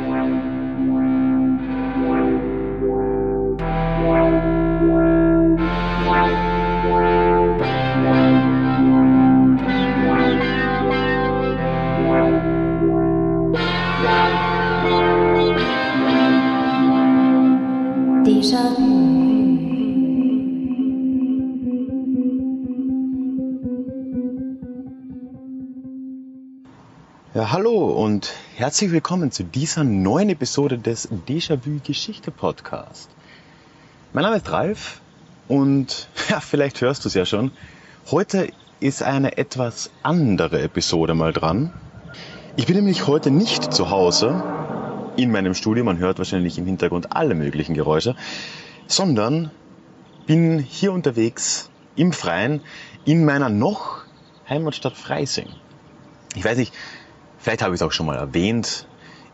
Thì? Ja, hallo und herzlich willkommen zu dieser neuen Episode des Déjà-vu Geschichte Podcast. Mein Name ist Ralf und ja, vielleicht hörst du es ja schon. Heute ist eine etwas andere Episode mal dran. Ich bin nämlich heute nicht zu Hause in meinem Studio, man hört wahrscheinlich im Hintergrund alle möglichen Geräusche, sondern bin hier unterwegs im Freien in meiner noch Heimatstadt Freising. Ich weiß nicht, Vielleicht habe ich es auch schon mal erwähnt.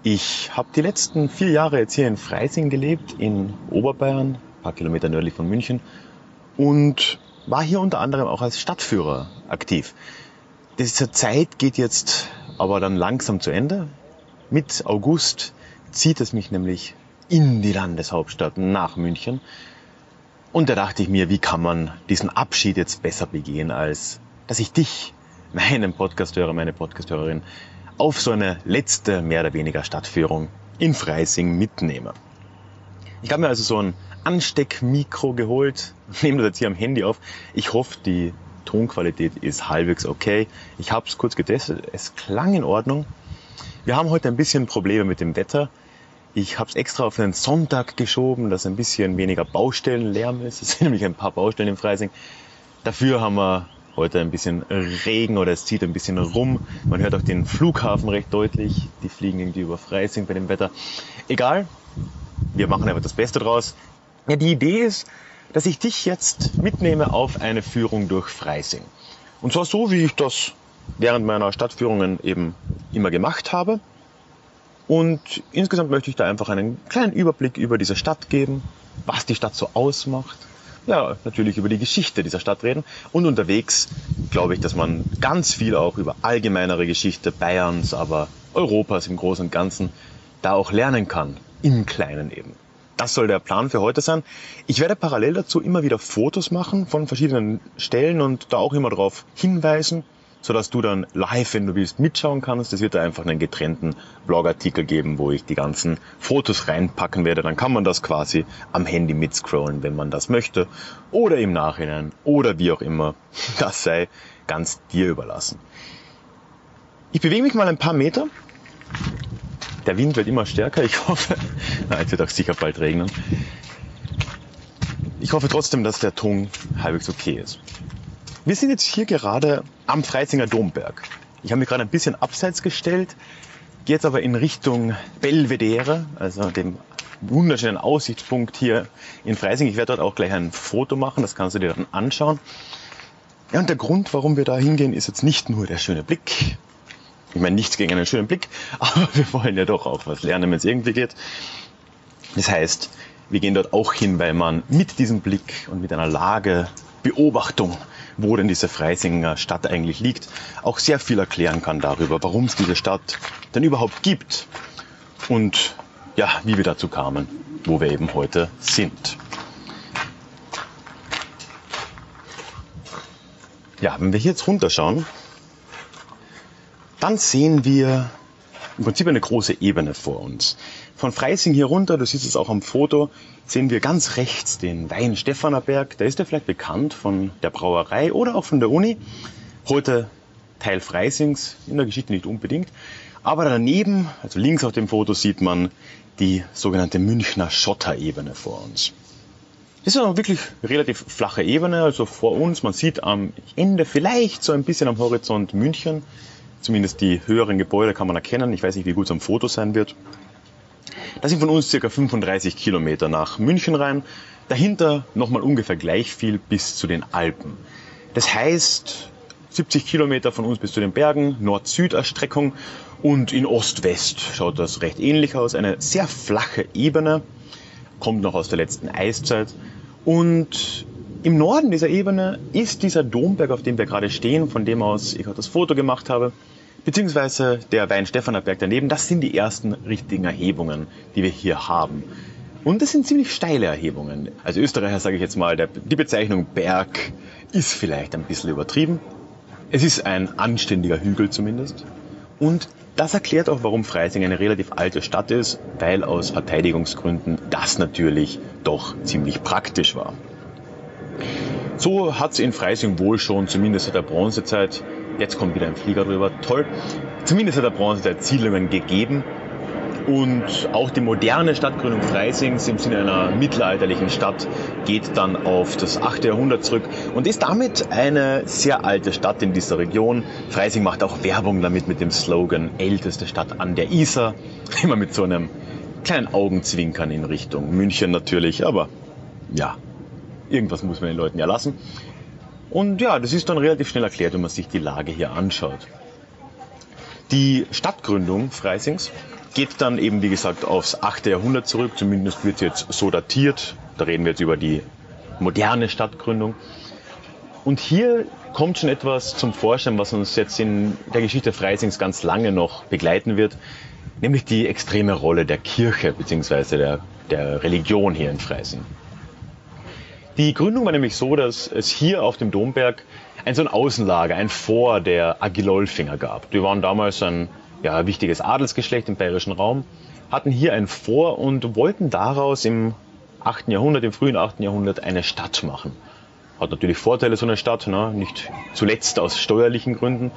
Ich habe die letzten vier Jahre jetzt hier in Freising gelebt, in Oberbayern, ein paar Kilometer nördlich von München und war hier unter anderem auch als Stadtführer aktiv. Diese Zeit geht jetzt aber dann langsam zu Ende. Mit August zieht es mich nämlich in die Landeshauptstadt nach München. Und da dachte ich mir, wie kann man diesen Abschied jetzt besser begehen, als dass ich dich, meinen Podcasthörer, meine Podcasthörerin, auf so eine letzte mehr oder weniger Stadtführung in Freising mitnehme. Ich habe mir also so ein Ansteckmikro geholt, nehme das jetzt hier am Handy auf. Ich hoffe, die Tonqualität ist halbwegs okay. Ich habe es kurz getestet, es klang in Ordnung. Wir haben heute ein bisschen Probleme mit dem Wetter. Ich habe es extra auf einen Sonntag geschoben, dass ein bisschen weniger Baustellenlärm ist. Es sind nämlich ein paar Baustellen in Freising. Dafür haben wir heute ein bisschen Regen oder es zieht ein bisschen rum. Man hört auch den Flughafen recht deutlich. Die fliegen irgendwie über Freising bei dem Wetter. Egal, wir machen einfach das Beste draus. Ja, die Idee ist, dass ich dich jetzt mitnehme auf eine Führung durch Freising. Und zwar so, wie ich das während meiner Stadtführungen eben immer gemacht habe. Und insgesamt möchte ich da einfach einen kleinen Überblick über diese Stadt geben, was die Stadt so ausmacht, ja, natürlich über die Geschichte dieser Stadt reden. Und unterwegs glaube ich, dass man ganz viel auch über allgemeinere Geschichte Bayerns, aber Europas im Großen und Ganzen da auch lernen kann. Im Kleinen eben. Das soll der Plan für heute sein. Ich werde parallel dazu immer wieder Fotos machen von verschiedenen Stellen und da auch immer darauf hinweisen, sodass du dann live, wenn du willst, mitschauen kannst. Es wird da einfach einen getrennten Blogartikel geben, wo ich die ganzen Fotos reinpacken werde. Dann kann man das quasi am Handy mitscrollen, wenn man das möchte. Oder im Nachhinein. Oder wie auch immer. Das sei ganz dir überlassen. Ich bewege mich mal ein paar Meter. Der Wind wird immer stärker. Ich hoffe, na, es wird auch sicher bald regnen. Ich hoffe trotzdem, dass der Ton halbwegs okay ist. Wir sind jetzt hier gerade am Freisinger Domberg. Ich habe mich gerade ein bisschen abseits gestellt, gehe jetzt aber in Richtung Belvedere, also dem wunderschönen Aussichtspunkt hier in Freising. Ich werde dort auch gleich ein Foto machen, das kannst du dir dann anschauen. Ja, und der Grund, warum wir da hingehen, ist jetzt nicht nur der schöne Blick. Ich meine, nichts gegen einen schönen Blick, aber wir wollen ja doch auch was lernen, wenn es irgendwie geht. Das heißt, wir gehen dort auch hin, weil man mit diesem Blick und mit einer Lage Beobachtung wo denn diese Freisinger Stadt eigentlich liegt, auch sehr viel erklären kann darüber, warum es diese Stadt denn überhaupt gibt und ja, wie wir dazu kamen, wo wir eben heute sind. Ja, wenn wir hier jetzt runterschauen, dann sehen wir im Prinzip eine große Ebene vor uns. Von Freising hier runter, du siehst es auch am Foto, sehen wir ganz rechts den Wein Stephanerberg. Da ist er vielleicht bekannt von der Brauerei oder auch von der Uni. Heute Teil Freisings, in der Geschichte nicht unbedingt. Aber daneben, also links auf dem Foto, sieht man die sogenannte Münchner Schotterebene vor uns. Das ist eine wirklich relativ flache Ebene, also vor uns. Man sieht am Ende vielleicht so ein bisschen am Horizont München. Zumindest die höheren Gebäude kann man erkennen. Ich weiß nicht, wie gut es am Foto sein wird. Das sind von uns circa 35 Kilometer nach München rein. Dahinter nochmal ungefähr gleich viel bis zu den Alpen. Das heißt, 70 Kilometer von uns bis zu den Bergen, Nord-Süd-Erstreckung und in Ost-West schaut das recht ähnlich aus. Eine sehr flache Ebene, kommt noch aus der letzten Eiszeit. Und im Norden dieser Ebene ist dieser Domberg, auf dem wir gerade stehen, von dem aus ich auch das Foto gemacht habe, beziehungsweise der Weinstephanerberg daneben, das sind die ersten richtigen Erhebungen, die wir hier haben. Und das sind ziemlich steile Erhebungen. Als Österreicher sage ich jetzt mal, der, die Bezeichnung Berg ist vielleicht ein bisschen übertrieben. Es ist ein anständiger Hügel zumindest. Und das erklärt auch, warum Freising eine relativ alte Stadt ist, weil aus Verteidigungsgründen das natürlich doch ziemlich praktisch war. So hat es in Freising wohl schon, zumindest seit der Bronzezeit, jetzt kommt wieder ein Flieger drüber, toll, zumindest seit der Bronzezeit Siedlungen gegeben, und auch die moderne Stadtgründung Freisings im Sinne einer mittelalterlichen Stadt geht dann auf das 8. Jahrhundert zurück und ist damit eine sehr alte Stadt in dieser Region. Freising macht auch Werbung damit mit dem Slogan älteste Stadt an der Isar. Immer mit so einem kleinen Augenzwinkern in Richtung München natürlich, aber ja, irgendwas muss man den Leuten ja lassen. Und ja, das ist dann relativ schnell erklärt, wenn man sich die Lage hier anschaut. Die Stadtgründung Freisings geht dann eben, wie gesagt, aufs 8. Jahrhundert zurück. Zumindest wird jetzt so datiert. Da reden wir jetzt über die moderne Stadtgründung. Und hier kommt schon etwas zum Vorschein, was uns jetzt in der Geschichte Freisings ganz lange noch begleiten wird, nämlich die extreme Rolle der Kirche bzw. Der, der Religion hier in Freising. Die Gründung war nämlich so, dass es hier auf dem Domberg ein so ein Außenlager, ein Vor der Agilolfinger gab. Die waren damals ein ja, wichtiges Adelsgeschlecht im bayerischen Raum, hatten hier ein Vor und wollten daraus im 8. Jahrhundert, im frühen 8. Jahrhundert eine Stadt machen. Hat natürlich Vorteile, so eine Stadt, ne? nicht zuletzt aus steuerlichen Gründen.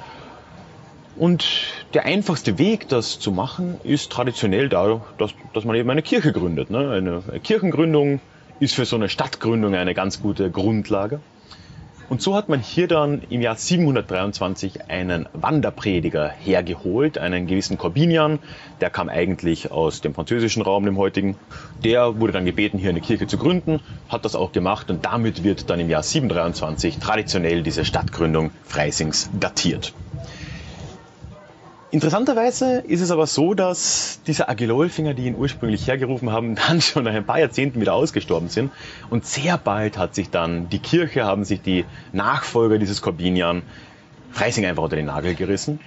Und der einfachste Weg, das zu machen, ist traditionell da, dass, dass man eben eine Kirche gründet. Ne? Eine Kirchengründung ist für so eine Stadtgründung eine ganz gute Grundlage. Und so hat man hier dann im Jahr 723 einen Wanderprediger hergeholt, einen gewissen Corbinian. Der kam eigentlich aus dem französischen Raum, dem heutigen. Der wurde dann gebeten, hier eine Kirche zu gründen, hat das auch gemacht und damit wird dann im Jahr 723 traditionell diese Stadtgründung Freisings datiert. Interessanterweise ist es aber so, dass diese Agilolfinger, die ihn ursprünglich hergerufen haben, dann schon nach ein paar Jahrzehnten wieder ausgestorben sind. Und sehr bald hat sich dann die Kirche, haben sich die Nachfolger dieses Corbinian Freising einfach unter den Nagel gerissen.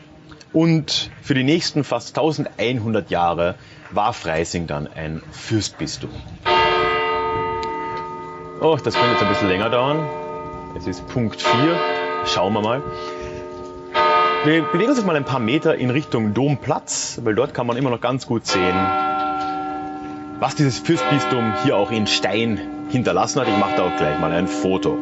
Und für die nächsten fast 1100 Jahre war Freising dann ein Fürstbistum. Oh, das könnte jetzt ein bisschen länger dauern. Es ist Punkt 4. Schauen wir mal. Wir bewegen uns jetzt mal ein paar Meter in Richtung Domplatz, weil dort kann man immer noch ganz gut sehen, was dieses Fürstbistum hier auch in Stein hinterlassen hat. Ich mache da auch gleich mal ein Foto.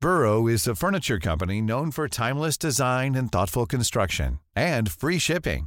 Burrow is a furniture company known for timeless design and thoughtful construction and free shipping.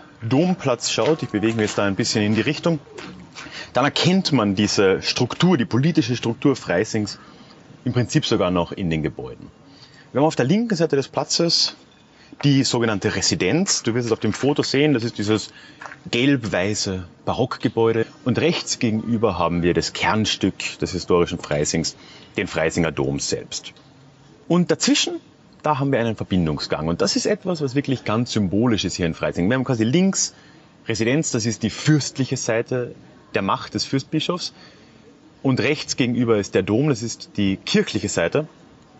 Domplatz schaut, ich bewege mich jetzt da ein bisschen in die Richtung, dann erkennt man diese Struktur, die politische Struktur Freisings im Prinzip sogar noch in den Gebäuden. Wir haben auf der linken Seite des Platzes die sogenannte Residenz. Du wirst es auf dem Foto sehen, das ist dieses gelb-weiße Barockgebäude. Und rechts gegenüber haben wir das Kernstück des historischen Freisings, den Freisinger Dom selbst. Und dazwischen da haben wir einen Verbindungsgang. Und das ist etwas, was wirklich ganz symbolisch ist hier in Freising. Wir haben quasi links Residenz, das ist die fürstliche Seite der Macht des Fürstbischofs. Und rechts gegenüber ist der Dom, das ist die kirchliche Seite.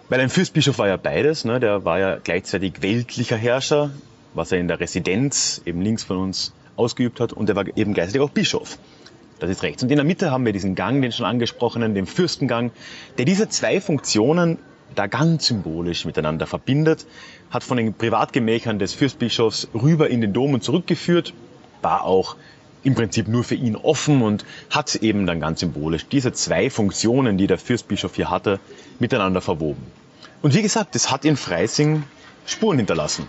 Weil ein Fürstbischof war ja beides, ne? der war ja gleichzeitig weltlicher Herrscher, was er in der Residenz eben links von uns ausgeübt hat, und er war eben gleichzeitig auch Bischof. Das ist rechts. Und in der Mitte haben wir diesen Gang, den schon angesprochenen, den Fürstengang, der diese zwei Funktionen da ganz symbolisch miteinander verbindet, hat von den Privatgemächern des Fürstbischofs rüber in den Dom und zurückgeführt, war auch im Prinzip nur für ihn offen und hat eben dann ganz symbolisch diese zwei Funktionen, die der Fürstbischof hier hatte, miteinander verwoben. Und wie gesagt, das hat in Freising Spuren hinterlassen.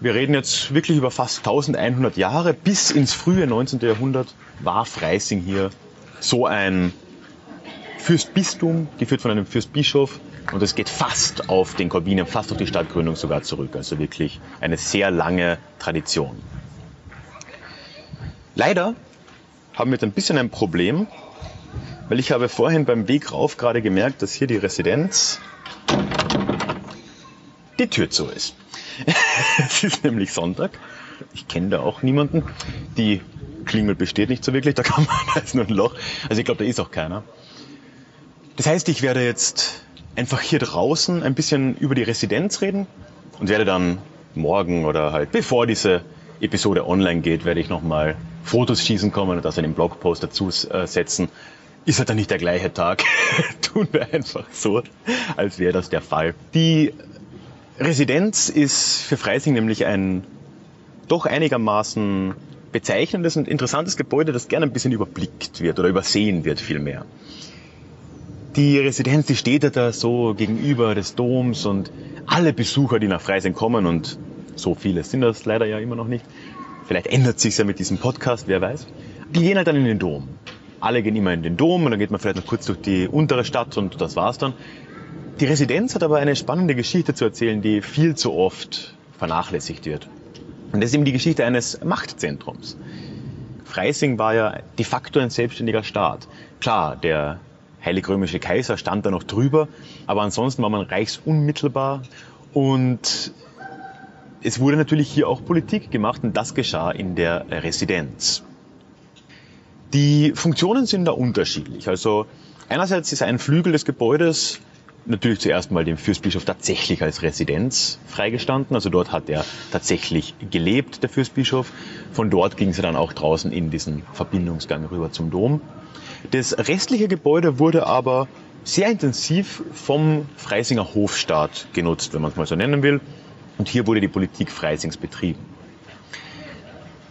Wir reden jetzt wirklich über fast 1100 Jahre. Bis ins frühe 19. Jahrhundert war Freising hier so ein Fürstbistum, geführt von einem Fürstbischof. Und es geht fast auf den Korbinen, fast auf die Stadtgründung sogar zurück. Also wirklich eine sehr lange Tradition. Leider haben wir jetzt ein bisschen ein Problem, weil ich habe vorhin beim Weg rauf gerade gemerkt, dass hier die Residenz die Tür zu ist. es ist nämlich Sonntag. Ich kenne da auch niemanden. Die Klingel besteht nicht so wirklich, da kann man, da ist nur ein Loch. Also ich glaube, da ist auch keiner. Das heißt, ich werde jetzt einfach hier draußen ein bisschen über die Residenz reden und werde dann morgen oder halt bevor diese Episode online geht, werde ich nochmal Fotos schießen kommen und das in den Blogpost dazu äh, setzen. Ist halt dann nicht der gleiche Tag. Tun wir einfach so, als wäre das der Fall. Die Residenz ist für Freising nämlich ein doch einigermaßen bezeichnendes und interessantes Gebäude, das gerne ein bisschen überblickt wird oder übersehen wird vielmehr. Die Residenz, die steht ja da so gegenüber des Doms und alle Besucher, die nach Freising kommen und so viele sind das leider ja immer noch nicht, vielleicht ändert sich ja mit diesem Podcast, wer weiß, die gehen halt dann in den Dom. Alle gehen immer in den Dom und dann geht man vielleicht noch kurz durch die untere Stadt und das war's dann. Die Residenz hat aber eine spannende Geschichte zu erzählen, die viel zu oft vernachlässigt wird. Und das ist eben die Geschichte eines Machtzentrums. Freising war ja de facto ein selbstständiger Staat. Klar, der Heilig-Römische Kaiser stand da noch drüber, aber ansonsten war man reichsunmittelbar und es wurde natürlich hier auch Politik gemacht und das geschah in der Residenz. Die Funktionen sind da unterschiedlich. Also einerseits ist ein Flügel des Gebäudes natürlich zuerst mal dem Fürstbischof tatsächlich als Residenz freigestanden. Also dort hat er tatsächlich gelebt, der Fürstbischof. Von dort ging es dann auch draußen in diesen Verbindungsgang rüber zum Dom. Das restliche Gebäude wurde aber sehr intensiv vom Freisinger Hofstaat genutzt, wenn man es mal so nennen will. Und hier wurde die Politik Freisings betrieben.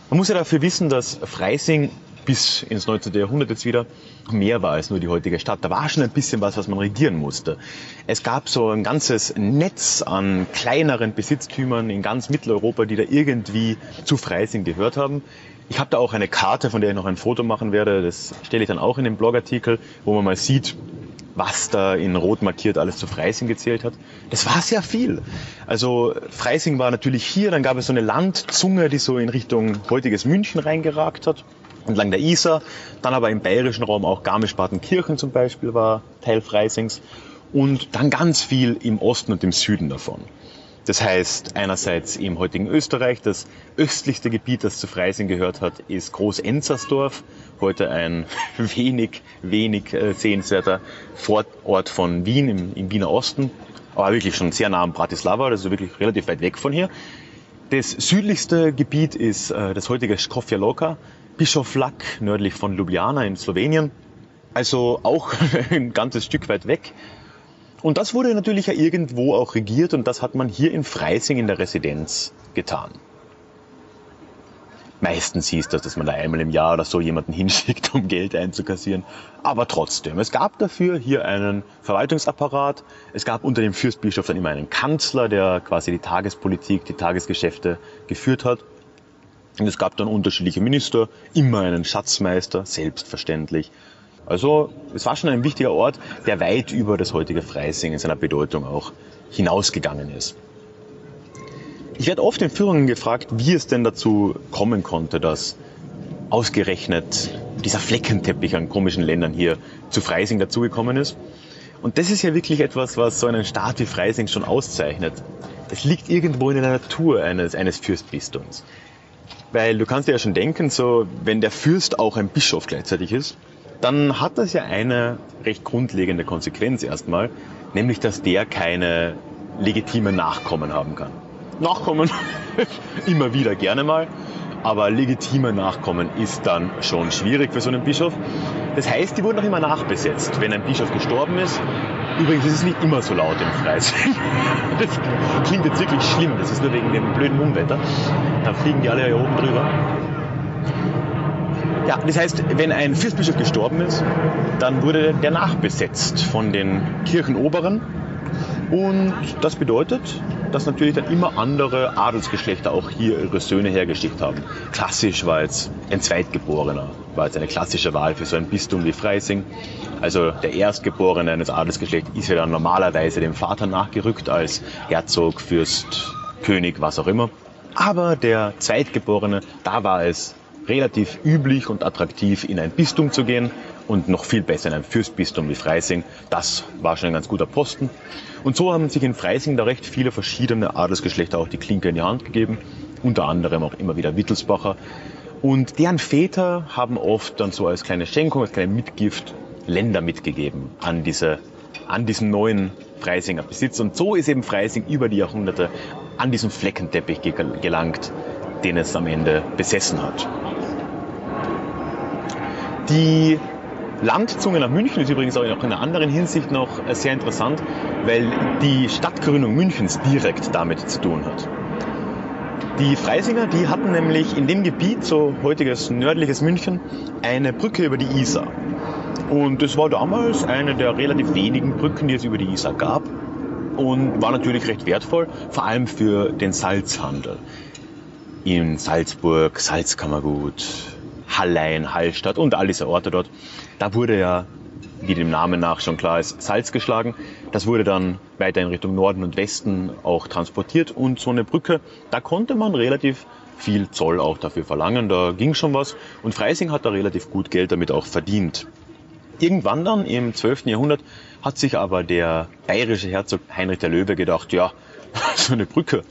Man muss ja dafür wissen, dass Freising bis ins 19. Jahrhundert jetzt wieder mehr war als nur die heutige Stadt. Da war schon ein bisschen was, was man regieren musste. Es gab so ein ganzes Netz an kleineren Besitztümern in ganz Mitteleuropa, die da irgendwie zu Freising gehört haben. Ich habe da auch eine Karte, von der ich noch ein Foto machen werde. Das stelle ich dann auch in den Blogartikel, wo man mal sieht, was da in Rot markiert alles zu Freising gezählt hat. Das war sehr viel. Also Freising war natürlich hier, dann gab es so eine Landzunge, die so in Richtung heutiges München reingeragt hat entlang der Isar. Dann aber im bayerischen Raum auch Garmisch-Partenkirchen zum Beispiel war Teil Freisings. Und dann ganz viel im Osten und im Süden davon. Das heißt, einerseits im heutigen Österreich, das östlichste Gebiet, das zu Freising gehört hat, ist Groß-Enzersdorf, heute ein wenig, wenig äh, sehenswerter Vorort von Wien im, im Wiener Osten, aber wirklich schon sehr nah am Bratislava, also wirklich relativ weit weg von hier. Das südlichste Gebiet ist äh, das heutige Skofja Loka, Bischoflack nördlich von Ljubljana in Slowenien. Also auch ein ganzes Stück weit weg. Und das wurde natürlich ja irgendwo auch regiert und das hat man hier in Freising in der Residenz getan. Meistens hieß das, dass man da einmal im Jahr oder so jemanden hinschickt, um Geld einzukassieren. Aber trotzdem, es gab dafür hier einen Verwaltungsapparat. Es gab unter dem Fürstbischof dann immer einen Kanzler, der quasi die Tagespolitik, die Tagesgeschäfte geführt hat. Und es gab dann unterschiedliche Minister, immer einen Schatzmeister, selbstverständlich. Also es war schon ein wichtiger Ort, der weit über das heutige Freising in seiner Bedeutung auch hinausgegangen ist. Ich werde oft in Führungen gefragt, wie es denn dazu kommen konnte, dass ausgerechnet dieser Fleckenteppich an komischen Ländern hier zu Freising dazugekommen ist. Und das ist ja wirklich etwas, was so einen Staat wie Freising schon auszeichnet. Es liegt irgendwo in der Natur eines, eines Fürstbistums. Weil du kannst dir ja schon denken, so, wenn der Fürst auch ein Bischof gleichzeitig ist, dann hat das ja eine recht grundlegende Konsequenz erstmal, nämlich dass der keine legitime Nachkommen haben kann. Nachkommen immer wieder gerne mal, aber legitime Nachkommen ist dann schon schwierig für so einen Bischof. Das heißt, die wurden auch immer nachbesetzt. Wenn ein Bischof gestorben ist, Übrigens ist es nicht immer so laut im Freising. Das klingt jetzt wirklich schlimm. Das ist nur wegen dem blöden Unwetter. Da fliegen die alle hier oben drüber. Ja, das heißt, wenn ein Fürstbischof gestorben ist, dann wurde der nachbesetzt von den Kirchenoberen. Und das bedeutet, dass natürlich dann immer andere Adelsgeschlechter auch hier ihre Söhne hergeschickt haben. Klassisch war jetzt ein Zweitgeborener, war jetzt eine klassische Wahl für so ein Bistum wie Freising. Also der Erstgeborene eines Adelsgeschlechts ist ja dann normalerweise dem Vater nachgerückt als Herzog, Fürst, König, was auch immer. Aber der Zweitgeborene, da war es relativ üblich und attraktiv, in ein Bistum zu gehen und noch viel besser in ein Fürstbistum wie Freising. Das war schon ein ganz guter Posten. Und so haben sich in Freising da recht viele verschiedene Adelsgeschlechter auch die Klinke in die Hand gegeben, unter anderem auch immer wieder Wittelsbacher. Und deren Väter haben oft dann so als kleine Schenkung, als kleine Mitgift Länder mitgegeben an, diese, an diesen neuen Freisinger Besitz. Und so ist eben Freising über die Jahrhunderte an diesen Fleckenteppich gelangt, den es am Ende besessen hat. Die Landzunge nach München ist übrigens auch in einer anderen Hinsicht noch sehr interessant, weil die Stadtgründung Münchens direkt damit zu tun hat. Die Freisinger, die hatten nämlich in dem Gebiet, so heutiges nördliches München, eine Brücke über die Isar. Und das war damals eine der relativ wenigen Brücken, die es über die Isar gab und war natürlich recht wertvoll, vor allem für den Salzhandel. In Salzburg, Salzkammergut, Hallein, Hallstatt und all diese Orte dort. Da wurde ja, wie dem Namen nach schon klar ist, Salz geschlagen. Das wurde dann weiter in Richtung Norden und Westen auch transportiert und so eine Brücke, da konnte man relativ viel Zoll auch dafür verlangen. Da ging schon was und Freising hat da relativ gut Geld damit auch verdient. Irgendwann dann im 12. Jahrhundert hat sich aber der bayerische Herzog Heinrich der Löwe gedacht, ja, so eine Brücke,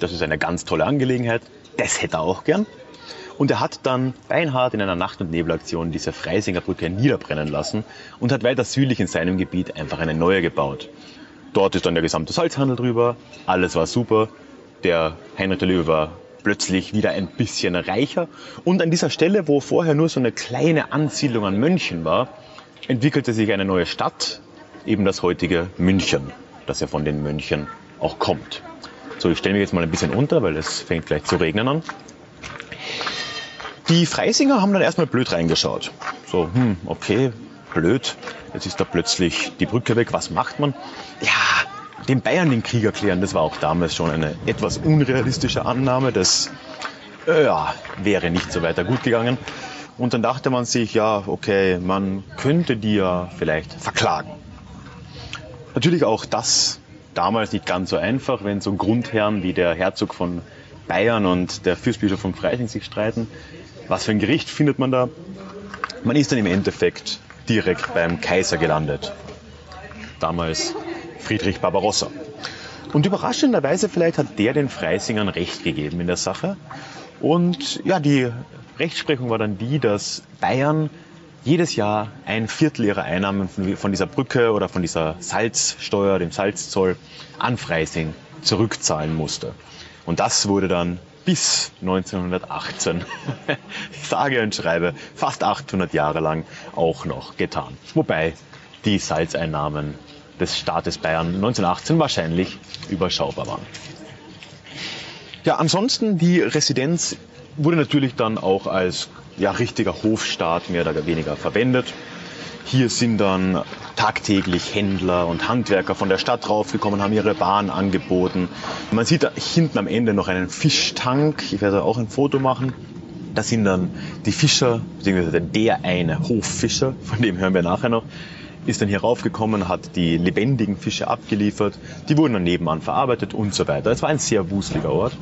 das ist eine ganz tolle Angelegenheit, das hätte er auch gern. Und er hat dann beinhart in einer Nacht- und Nebelaktion diese Freisinger Brücke niederbrennen lassen und hat weiter südlich in seinem Gebiet einfach eine neue gebaut. Dort ist dann der gesamte Salzhandel drüber, alles war super. Der Heinrich der Löwe war plötzlich wieder ein bisschen reicher. Und an dieser Stelle, wo vorher nur so eine kleine Ansiedlung an Mönchen war, entwickelte sich eine neue Stadt, eben das heutige München, das ja von den Mönchen auch kommt. So, ich stelle mich jetzt mal ein bisschen unter, weil es fängt gleich zu regnen an. Die Freisinger haben dann erstmal blöd reingeschaut. So, hm, okay, blöd. Jetzt ist da plötzlich die Brücke weg. Was macht man? Ja, den Bayern den Krieg erklären, das war auch damals schon eine etwas unrealistische Annahme. Das äh, ja, wäre nicht so weiter gut gegangen. Und dann dachte man sich, ja, okay, man könnte die ja vielleicht verklagen. Natürlich auch das damals nicht ganz so einfach, wenn so Grundherren wie der Herzog von Bayern und der Fürstbischof von Freising sich streiten. Was für ein Gericht findet man da? Man ist dann im Endeffekt direkt beim Kaiser gelandet. Damals Friedrich Barbarossa. Und überraschenderweise vielleicht hat der den Freisingern Recht gegeben in der Sache. Und ja, die Rechtsprechung war dann die, dass Bayern jedes Jahr ein Viertel ihrer Einnahmen von dieser Brücke oder von dieser Salzsteuer, dem Salzzoll an Freising zurückzahlen musste. Und das wurde dann bis 1918, sage und schreibe, fast 800 Jahre lang auch noch getan. Wobei die Salzeinnahmen des Staates Bayern 1918 wahrscheinlich überschaubar waren. Ja, ansonsten die Residenz wurde natürlich dann auch als ja, richtiger Hofstaat mehr oder weniger verwendet. Hier sind dann tagtäglich Händler und Handwerker von der Stadt raufgekommen, haben ihre Waren angeboten. Man sieht da hinten am Ende noch einen Fischtank. Ich werde auch ein Foto machen. Da sind dann die Fischer, beziehungsweise der eine Hoffischer, von dem hören wir nachher noch, ist dann hier raufgekommen, hat die lebendigen Fische abgeliefert. Die wurden dann nebenan verarbeitet und so weiter. Es war ein sehr wuseliger Ort.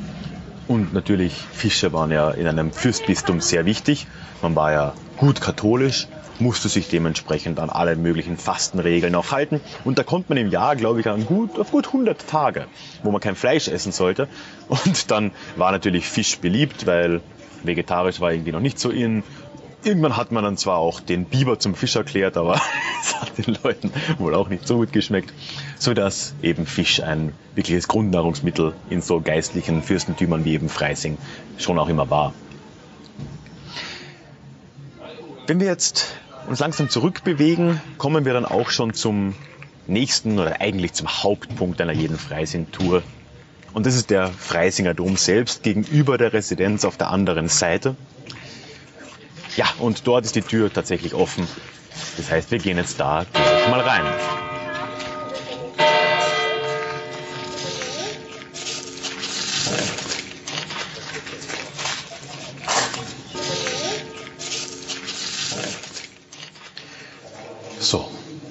Und natürlich, Fische waren ja in einem Fürstbistum sehr wichtig. Man war ja gut katholisch musste sich dementsprechend an alle möglichen Fastenregeln auch halten. Und da kommt man im Jahr, glaube ich, an gut, auf gut 100 Tage, wo man kein Fleisch essen sollte. Und dann war natürlich Fisch beliebt, weil vegetarisch war irgendwie noch nicht so in. Irgendwann hat man dann zwar auch den Biber zum Fisch erklärt, aber es hat den Leuten wohl auch nicht so gut geschmeckt, sodass eben Fisch ein wirkliches Grundnahrungsmittel in so geistlichen Fürstentümern wie eben Freising schon auch immer war. Wenn wir jetzt uns langsam zurückbewegen, kommen wir dann auch schon zum nächsten oder eigentlich zum Hauptpunkt einer jeden Freising-Tour. Und das ist der Freisinger Dom selbst gegenüber der Residenz auf der anderen Seite. Ja, und dort ist die Tür tatsächlich offen. Das heißt, wir gehen jetzt da mal rein.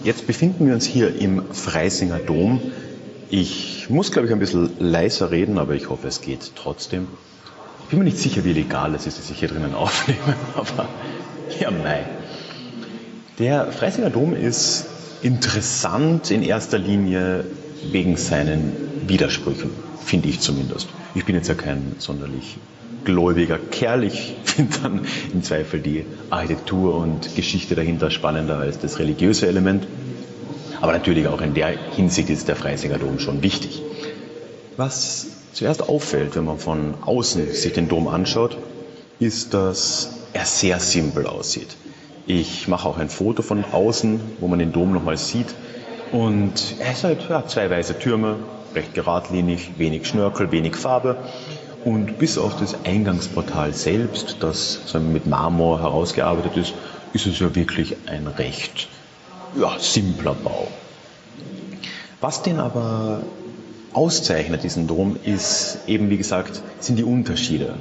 Jetzt befinden wir uns hier im Freisinger Dom. Ich muss, glaube ich, ein bisschen leiser reden, aber ich hoffe, es geht trotzdem. Ich bin mir nicht sicher, wie legal es ist, dass ich hier drinnen aufnehme, aber ja, mei. Der Freisinger Dom ist interessant in erster Linie wegen seinen Widersprüchen, finde ich zumindest. Ich bin jetzt ja kein sonderlich gläubiger Kerl. Ich finde dann im Zweifel die Architektur und Geschichte dahinter spannender als das religiöse Element. Aber natürlich auch in der Hinsicht ist der Freisinger Dom schon wichtig. Was zuerst auffällt, wenn man von außen sich den Dom anschaut, ist, dass er sehr simpel aussieht. Ich mache auch ein Foto von außen, wo man den Dom nochmal sieht. Und er ist halt ja, zwei weiße Türme, recht geradlinig, wenig Schnörkel, wenig Farbe. Und bis auf das Eingangsportal selbst, das mit Marmor herausgearbeitet ist, ist es ja wirklich ein recht ja, simpler Bau. Was den aber auszeichnet, diesen Dom, ist eben, wie gesagt, sind die Unterschiede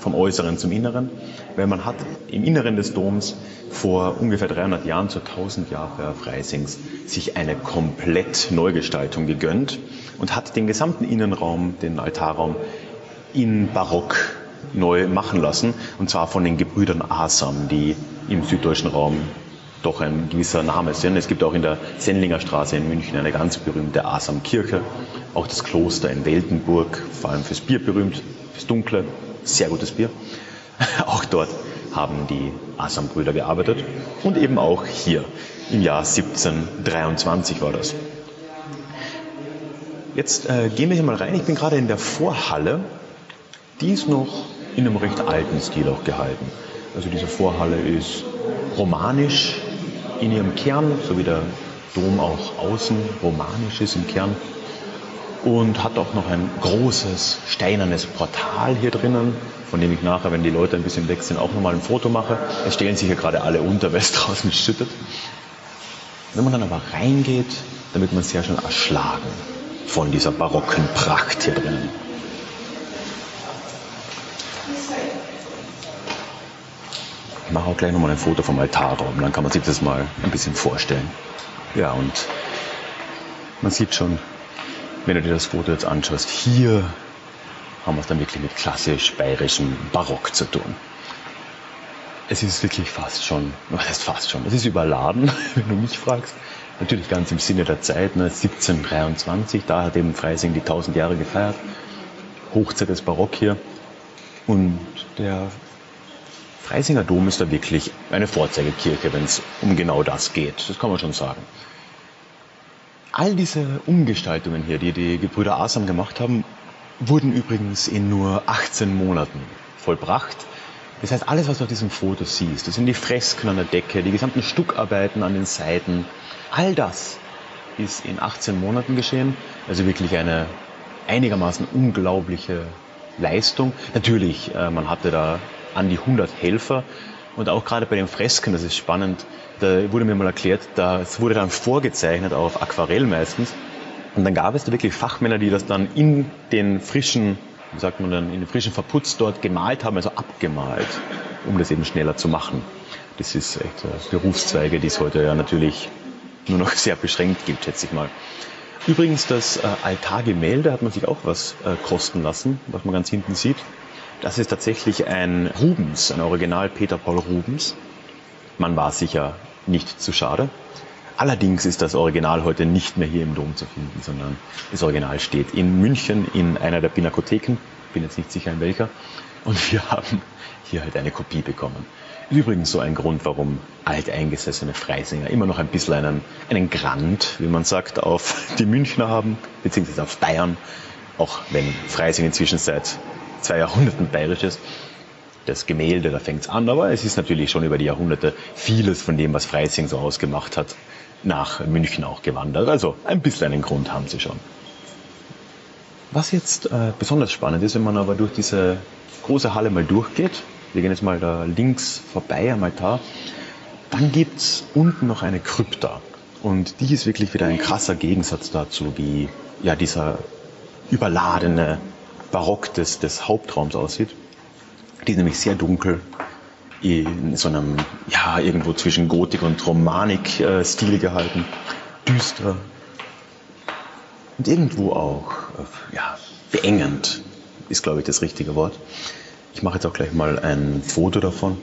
vom Äußeren zum Inneren, weil man hat im Inneren des Doms vor ungefähr 300 Jahren zur 1000 Jahre Freisings sich eine komplett Neugestaltung gegönnt und hat den gesamten Innenraum, den Altarraum, in Barock neu machen lassen. Und zwar von den Gebrüdern Asam, die im süddeutschen Raum doch ein gewisser Name sind. Es gibt auch in der Sendlinger Straße in München eine ganz berühmte Asam-Kirche. Auch das Kloster in Weltenburg, vor allem fürs Bier berühmt, fürs Dunkle, sehr gutes Bier. Auch dort haben die Asam-Brüder gearbeitet. Und eben auch hier im Jahr 1723 war das. Jetzt äh, gehen wir hier mal rein. Ich bin gerade in der Vorhalle die ist noch in einem recht alten Stil auch gehalten. Also diese Vorhalle ist romanisch in ihrem Kern, so wie der Dom auch außen romanisch ist im Kern. Und hat auch noch ein großes steinernes Portal hier drinnen, von dem ich nachher, wenn die Leute ein bisschen weg sind, auch nochmal ein Foto mache. Es stellen sich hier gerade alle unter, weil es draußen schüttet. Wenn man dann aber reingeht, dann wird man sehr schön erschlagen von dieser barocken Pracht hier drinnen. Ich mache auch gleich nochmal ein Foto vom Altarraum, dann kann man sich das mal ein bisschen vorstellen. Ja, und man sieht schon, wenn du dir das Foto jetzt anschaust, hier haben wir es dann wirklich mit klassisch bayerischem Barock zu tun. Es ist wirklich fast schon, was heißt fast schon, es ist überladen, wenn du mich fragst. Natürlich ganz im Sinne der Zeit, ne, 1723, da hat eben Freising die 1000 Jahre gefeiert. Hochzeit des Barock hier. Und der Freisinger Dom ist da wirklich eine Vorzeigekirche, wenn es um genau das geht. Das kann man schon sagen. All diese Umgestaltungen hier, die die Gebrüder Asam gemacht haben, wurden übrigens in nur 18 Monaten vollbracht. Das heißt, alles, was du auf diesem Foto siehst, das sind die Fresken an der Decke, die gesamten Stuckarbeiten an den Seiten, all das ist in 18 Monaten geschehen. Also wirklich eine einigermaßen unglaubliche Leistung. Natürlich, äh, man hatte da an die 100 Helfer. Und auch gerade bei den Fresken, das ist spannend, da wurde mir mal erklärt, das wurde dann vorgezeichnet auf Aquarell meistens. Und dann gab es da wirklich Fachmänner, die das dann in den frischen, wie sagt man dann, in den frischen Verputz dort gemalt haben, also abgemalt, um das eben schneller zu machen. Das ist echt Berufszweige, die es heute ja natürlich nur noch sehr beschränkt gibt, schätze ich mal. Übrigens, das äh, Altargemälde hat man sich auch was äh, kosten lassen, was man ganz hinten sieht. Das ist tatsächlich ein Rubens, ein Original Peter Paul Rubens. Man war sicher nicht zu schade. Allerdings ist das Original heute nicht mehr hier im Dom zu finden, sondern das Original steht in München in einer der Pinakotheken. Bin jetzt nicht sicher in welcher. Und wir haben hier halt eine Kopie bekommen. Übrigens so ein Grund, warum alteingesessene Freisinger immer noch ein bisschen einen, einen Grand, wie man sagt, auf die Münchner haben, beziehungsweise auf Bayern. Auch wenn Freising inzwischen seit zwei Jahrhunderten bayerisches. Das Gemälde, da fängt es an, aber es ist natürlich schon über die Jahrhunderte vieles von dem, was Freising so ausgemacht hat, nach München auch gewandert. Also ein bisschen einen Grund haben sie schon. Was jetzt äh, besonders spannend ist, wenn man aber durch diese große Halle mal durchgeht, wir gehen jetzt mal da links vorbei am Altar, dann gibt es unten noch eine Krypta. Und die ist wirklich wieder ein krasser Gegensatz dazu, wie ja, dieser überladene Barock des, des Hauptraums aussieht. Die ist nämlich sehr dunkel, in so einem, ja, irgendwo zwischen Gotik und Romanik-Stil gehalten. Düster. Und irgendwo auch, ja, beengend ist, glaube ich, das richtige Wort. Ich mache jetzt auch gleich mal ein Foto davon.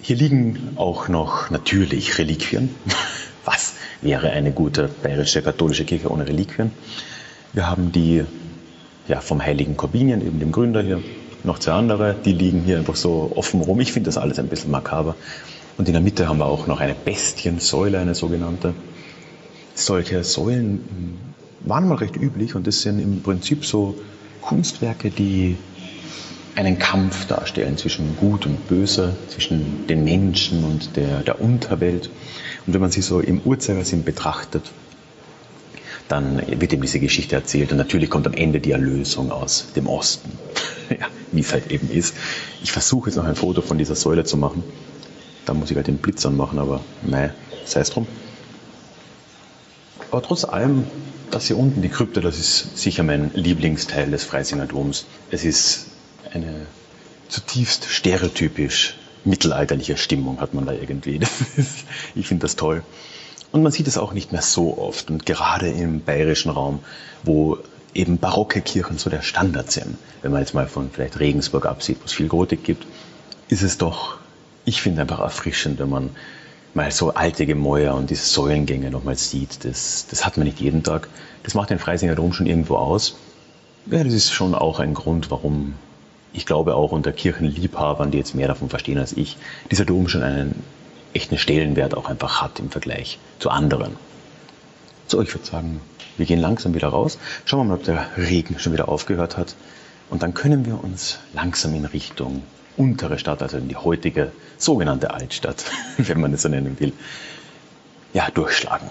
Hier liegen auch noch natürlich Reliquien. Was wäre eine gute bayerische katholische Kirche ohne Reliquien? Wir haben die ja, vom heiligen Corbinian, eben dem Gründer hier, noch zwei andere, die liegen hier einfach so offen rum. Ich finde das alles ein bisschen makaber. Und in der Mitte haben wir auch noch eine Bestiensäule, eine sogenannte. Solche Säulen waren mal recht üblich und das sind im Prinzip so Kunstwerke, die einen Kampf darstellen zwischen Gut und Böse, zwischen den Menschen und der, der Unterwelt. Und wenn man sie so im Uhrzeigersinn betrachtet, dann wird ihm diese Geschichte erzählt und natürlich kommt am Ende die Erlösung aus dem Osten. ja, wie es halt eben ist. Ich versuche jetzt noch ein Foto von dieser Säule zu machen. Da muss ich halt den Blitz anmachen, aber nein, sei es drum. Aber trotz allem, das hier unten, die Krypta, das ist sicher mein Lieblingsteil des Freisinger Doms. Es ist eine zutiefst stereotypisch mittelalterliche Stimmung hat man da irgendwie. ich finde das toll. Und man sieht es auch nicht mehr so oft. Und gerade im bayerischen Raum, wo eben barocke Kirchen so der Standard sind, wenn man jetzt mal von vielleicht Regensburg absieht, wo es viel Gotik gibt, ist es doch, ich finde einfach erfrischend, wenn man mal so alte Gemäuer und diese Säulengänge nochmal sieht. Das, das hat man nicht jeden Tag. Das macht den Freisinger Dom schon irgendwo aus. Ja, das ist schon auch ein Grund, warum ich glaube auch unter Kirchenliebhabern, die jetzt mehr davon verstehen als ich, dieser Dom schon einen echten Stellenwert auch einfach hat im Vergleich zu anderen. So, ich würde sagen, wir gehen langsam wieder raus. Schauen wir mal, ob der Regen schon wieder aufgehört hat. Und dann können wir uns langsam in Richtung untere Stadt, also in die heutige sogenannte Altstadt, wenn man es so nennen will, ja, durchschlagen.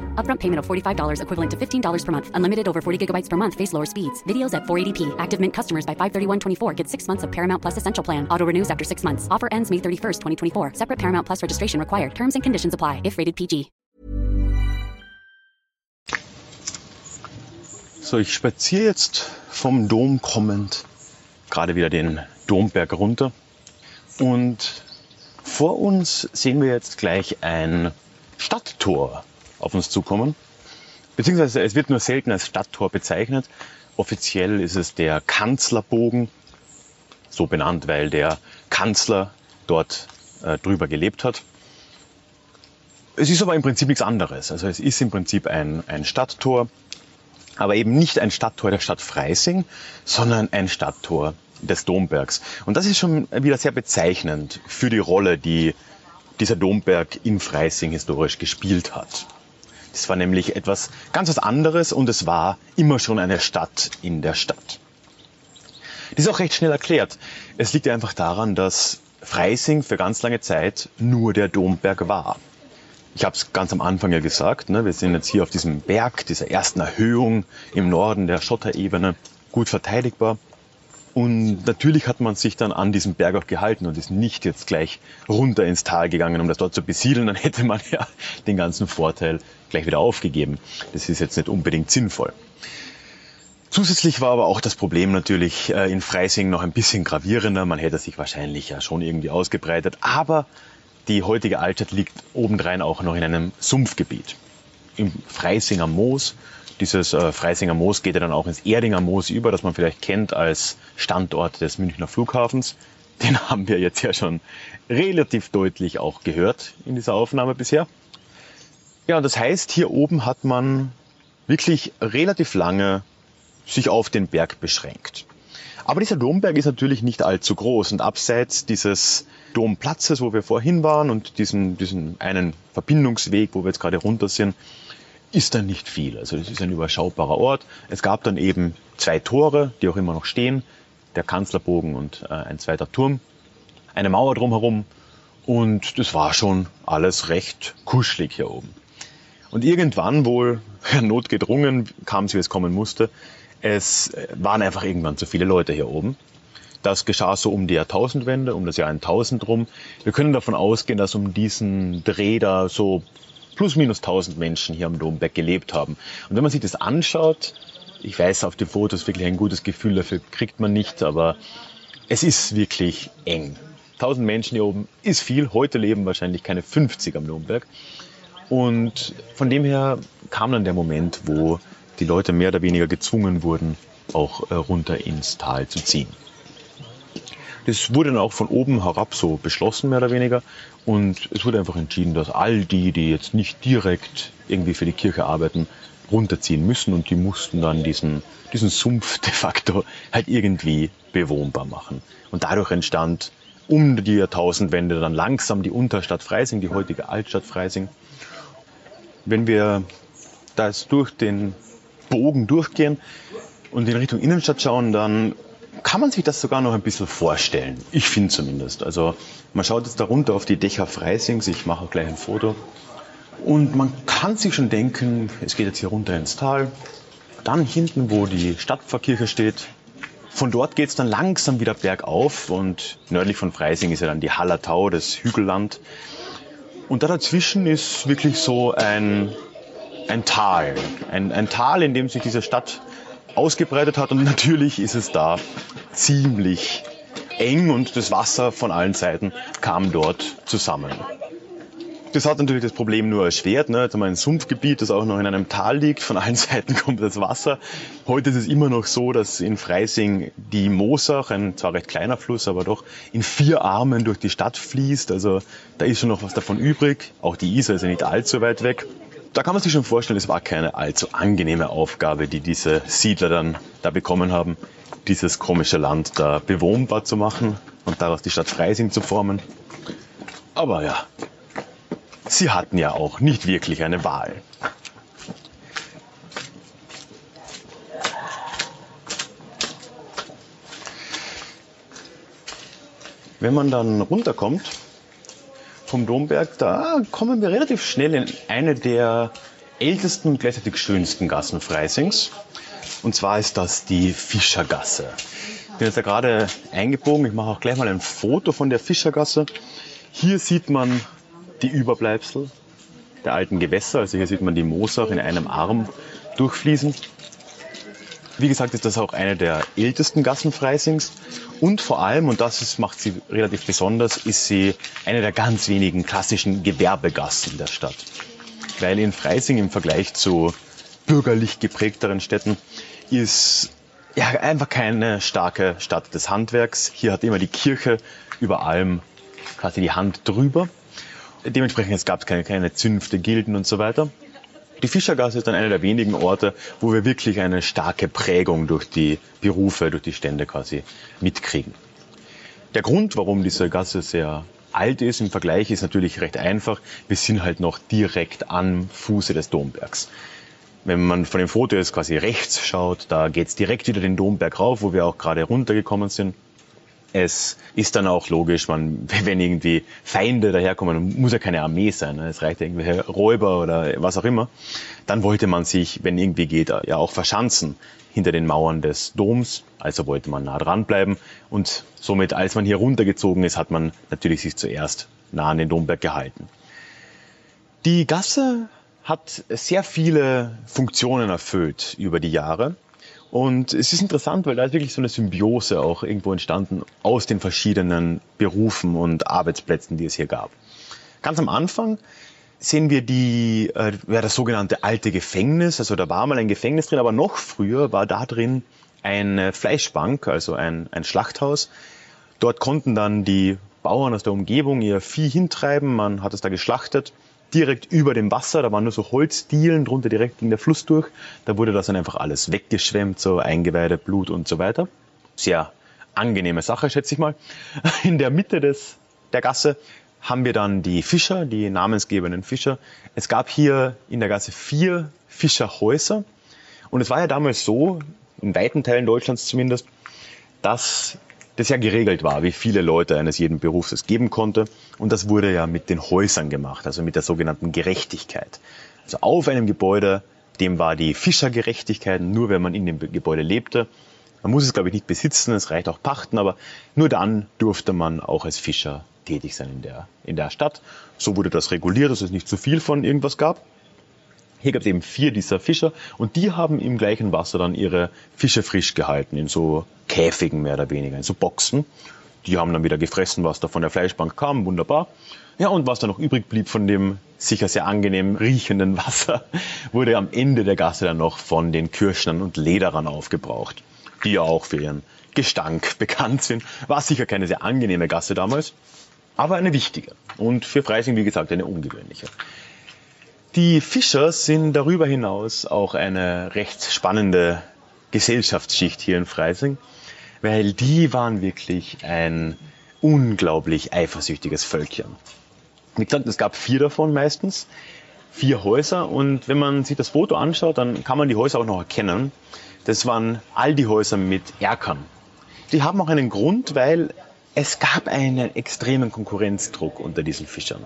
Upfront payment of $45 equivalent to $15 per month. Unlimited over 40 gigabytes per month. Face lower speeds. Videos at 480p. Active Mint customers by 531.24 get six months of Paramount Plus Essential Plan. Auto renews after six months. Offer ends May 31st, 2024. Separate Paramount Plus registration required. Terms and conditions apply if rated PG. So, ich spaziere jetzt vom Dom kommend gerade wieder den Domberg runter. Und vor uns sehen wir jetzt gleich ein Stadttor auf uns zukommen. Beziehungsweise es wird nur selten als Stadttor bezeichnet. Offiziell ist es der Kanzlerbogen, so benannt, weil der Kanzler dort äh, drüber gelebt hat. Es ist aber im Prinzip nichts anderes. Also es ist im Prinzip ein, ein Stadttor, aber eben nicht ein Stadttor der Stadt Freising, sondern ein Stadttor des Dombergs. Und das ist schon wieder sehr bezeichnend für die Rolle, die dieser Domberg in Freising historisch gespielt hat. Das war nämlich etwas ganz was anderes und es war immer schon eine Stadt in der Stadt. Das ist auch recht schnell erklärt. Es liegt einfach daran, dass Freising für ganz lange Zeit nur der Domberg war. Ich habe es ganz am Anfang ja gesagt, ne, wir sind jetzt hier auf diesem Berg, dieser ersten Erhöhung im Norden der Schotterebene, gut verteidigbar. Und natürlich hat man sich dann an diesem Berg auch gehalten und ist nicht jetzt gleich runter ins Tal gegangen, um das dort zu besiedeln. Dann hätte man ja den ganzen Vorteil gleich wieder aufgegeben. Das ist jetzt nicht unbedingt sinnvoll. Zusätzlich war aber auch das Problem natürlich äh, in Freising noch ein bisschen gravierender. Man hätte sich wahrscheinlich ja schon irgendwie ausgebreitet. Aber die heutige Altstadt liegt obendrein auch noch in einem Sumpfgebiet. Im Freisinger Moos. Dieses äh, Freisinger Moos geht ja dann auch ins Erdinger Moos über, das man vielleicht kennt als Standort des Münchner Flughafens. Den haben wir jetzt ja schon relativ deutlich auch gehört in dieser Aufnahme bisher. Ja, das heißt, hier oben hat man wirklich relativ lange sich auf den Berg beschränkt. Aber dieser Domberg ist natürlich nicht allzu groß und abseits dieses Domplatzes, wo wir vorhin waren und diesen, diesen einen Verbindungsweg, wo wir jetzt gerade runter sind, ist da nicht viel. Also es ist ein überschaubarer Ort. Es gab dann eben zwei Tore, die auch immer noch stehen. der Kanzlerbogen und äh, ein zweiter Turm, eine Mauer drumherum und das war schon alles recht kuschelig hier oben. Und irgendwann wohl, notgedrungen, kam es, wie es kommen musste, es äh, waren einfach irgendwann zu viele Leute hier oben. Das geschah so um die Jahrtausendwende, um das Jahr 1000 rum. Wir können davon ausgehen, dass um diesen Dreh da so plus minus 1000 Menschen hier am Domberg gelebt haben. Und wenn man sich das anschaut, ich weiß auf den Fotos wirklich ein gutes Gefühl dafür kriegt man nicht, aber es ist wirklich eng. 1000 Menschen hier oben ist viel. Heute leben wahrscheinlich keine 50 am Domberg. Und von dem her kam dann der Moment, wo die Leute mehr oder weniger gezwungen wurden, auch äh, runter ins Tal zu ziehen. Das wurde dann auch von oben herab so beschlossen, mehr oder weniger. Und es wurde einfach entschieden, dass all die, die jetzt nicht direkt irgendwie für die Kirche arbeiten, runterziehen müssen und die mussten dann diesen, diesen Sumpf de facto halt irgendwie bewohnbar machen. Und dadurch entstand um die Jahrtausendwende dann langsam die Unterstadt Freising, die heutige Altstadt Freising. Wenn wir da jetzt durch den Bogen durchgehen und in Richtung Innenstadt schauen, dann kann man sich das sogar noch ein bisschen vorstellen. Ich finde zumindest. Also man schaut jetzt da runter auf die Dächer Freisings. Ich mache auch gleich ein Foto. Und man kann sich schon denken, es geht jetzt hier runter ins Tal. Dann hinten, wo die Stadtpfarrkirche steht, von dort geht es dann langsam wieder bergauf und nördlich von Freising ist ja dann die Hallertau, das Hügelland. Und da dazwischen ist wirklich so ein, ein Tal. Ein, ein Tal, in dem sich diese Stadt ausgebreitet hat und natürlich ist es da ziemlich eng und das Wasser von allen Seiten kam dort zusammen. Das hat natürlich das Problem nur erschwert. Ne? Jetzt haben wir ein Sumpfgebiet, das auch noch in einem Tal liegt. Von allen Seiten kommt das Wasser. Heute ist es immer noch so, dass in Freising die Moosach, ein zwar recht kleiner Fluss, aber doch in vier Armen durch die Stadt fließt. Also da ist schon noch was davon übrig. Auch die Isar ist ja nicht allzu weit weg. Da kann man sich schon vorstellen, es war keine allzu angenehme Aufgabe, die diese Siedler dann da bekommen haben, dieses komische Land da bewohnbar zu machen und daraus die Stadt Freising zu formen. Aber ja, Sie hatten ja auch nicht wirklich eine Wahl. Wenn man dann runterkommt vom Domberg, da kommen wir relativ schnell in eine der ältesten und gleichzeitig schönsten Gassen Freisings. Und zwar ist das die Fischergasse. Ich bin jetzt da gerade eingebogen. Ich mache auch gleich mal ein Foto von der Fischergasse. Hier sieht man die Überbleibsel der alten Gewässer. Also hier sieht man die Moosach in einem Arm durchfließen. Wie gesagt, ist das auch eine der ältesten Gassen Freisings. Und vor allem, und das ist, macht sie relativ besonders, ist sie eine der ganz wenigen klassischen Gewerbegassen der Stadt. Weil in Freising im Vergleich zu bürgerlich geprägteren Städten ist ja einfach keine starke Stadt des Handwerks. Hier hat immer die Kirche über allem quasi die Hand drüber. Dementsprechend gab es keine, keine Zünfte, Gilden und so weiter. Die Fischergasse ist dann einer der wenigen Orte, wo wir wirklich eine starke Prägung durch die Berufe, durch die Stände quasi mitkriegen. Der Grund, warum diese Gasse sehr alt ist im Vergleich, ist natürlich recht einfach. Wir sind halt noch direkt am Fuße des Dombergs. Wenn man von dem Foto jetzt quasi rechts schaut, da geht's direkt wieder den Domberg rauf, wo wir auch gerade runtergekommen sind. Es ist dann auch logisch, man, wenn irgendwie Feinde daherkommen, muss ja keine Armee sein, ne? es reicht irgendwelche Räuber oder was auch immer, dann wollte man sich, wenn irgendwie geht, ja auch verschanzen hinter den Mauern des Doms, also wollte man nah dran bleiben und somit, als man hier runtergezogen ist, hat man natürlich sich zuerst nah an den Domberg gehalten. Die Gasse hat sehr viele Funktionen erfüllt über die Jahre. Und es ist interessant, weil da ist wirklich so eine Symbiose auch irgendwo entstanden aus den verschiedenen Berufen und Arbeitsplätzen, die es hier gab. Ganz am Anfang sehen wir die, äh, ja, das sogenannte alte Gefängnis. Also da war mal ein Gefängnis drin, aber noch früher war da drin eine Fleischbank, also ein, ein Schlachthaus. Dort konnten dann die Bauern aus der Umgebung ihr Vieh hintreiben. Man hat es da geschlachtet direkt über dem Wasser, da waren nur so Holzdielen, drunter direkt ging der Fluss durch. Da wurde das dann einfach alles weggeschwemmt, so Eingeweide, Blut und so weiter. Sehr angenehme Sache, schätze ich mal. In der Mitte des, der Gasse haben wir dann die Fischer, die namensgebenden Fischer. Es gab hier in der Gasse vier Fischerhäuser. Und es war ja damals so, in weiten Teilen Deutschlands zumindest, dass das ja geregelt war, wie viele Leute eines jeden Berufs es geben konnte. Und das wurde ja mit den Häusern gemacht, also mit der sogenannten Gerechtigkeit. Also auf einem Gebäude, dem war die Fischergerechtigkeit, nur wenn man in dem Gebäude lebte. Man muss es, glaube ich, nicht besitzen, es reicht auch pachten, aber nur dann durfte man auch als Fischer tätig sein in der, in der Stadt. So wurde das reguliert, dass es nicht zu viel von irgendwas gab. Hier gab es eben vier dieser Fischer und die haben im gleichen Wasser dann ihre Fische frisch gehalten, in so Käfigen mehr oder weniger, in so Boxen. Die haben dann wieder gefressen, was da von der Fleischbank kam, wunderbar. Ja, und was da noch übrig blieb von dem sicher sehr angenehm riechenden Wasser, wurde am Ende der Gasse dann noch von den Kirschnern und Lederern aufgebraucht, die ja auch für ihren Gestank bekannt sind. War sicher keine sehr angenehme Gasse damals, aber eine wichtige und für Freising, wie gesagt, eine ungewöhnliche. Die Fischer sind darüber hinaus auch eine recht spannende Gesellschaftsschicht hier in Freising, weil die waren wirklich ein unglaublich eifersüchtiges Völkchen. Wie gesagt, es gab vier davon meistens, vier Häuser und wenn man sich das Foto anschaut, dann kann man die Häuser auch noch erkennen. Das waren all die Häuser mit Erkern. Die haben auch einen Grund, weil es gab einen extremen Konkurrenzdruck unter diesen Fischern.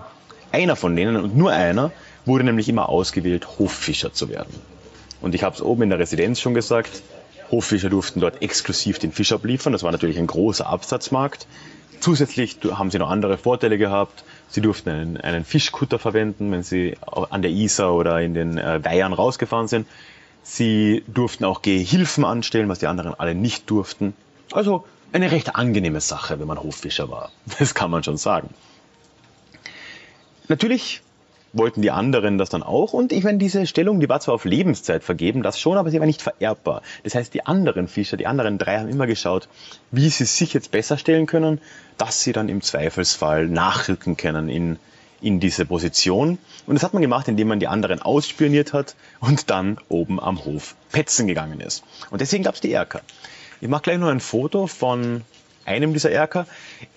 Einer von denen und nur einer wurde nämlich immer ausgewählt, Hoffischer zu werden. Und ich habe es oben in der Residenz schon gesagt, Hoffischer durften dort exklusiv den Fisch abliefern. Das war natürlich ein großer Absatzmarkt. Zusätzlich haben sie noch andere Vorteile gehabt. Sie durften einen, einen Fischkutter verwenden, wenn sie an der Isar oder in den äh, Weihern rausgefahren sind. Sie durften auch Gehilfen anstellen, was die anderen alle nicht durften. Also eine recht angenehme Sache, wenn man Hoffischer war. Das kann man schon sagen. Natürlich wollten die anderen das dann auch. Und ich meine, diese Stellung, die war zwar auf Lebenszeit vergeben, das schon, aber sie war nicht vererbbar. Das heißt, die anderen Fischer, die anderen drei haben immer geschaut, wie sie sich jetzt besser stellen können, dass sie dann im Zweifelsfall nachrücken können in, in diese Position. Und das hat man gemacht, indem man die anderen ausspioniert hat und dann oben am Hof petzen gegangen ist. Und deswegen gab es die Erker. Ich mache gleich noch ein Foto von einem dieser Erker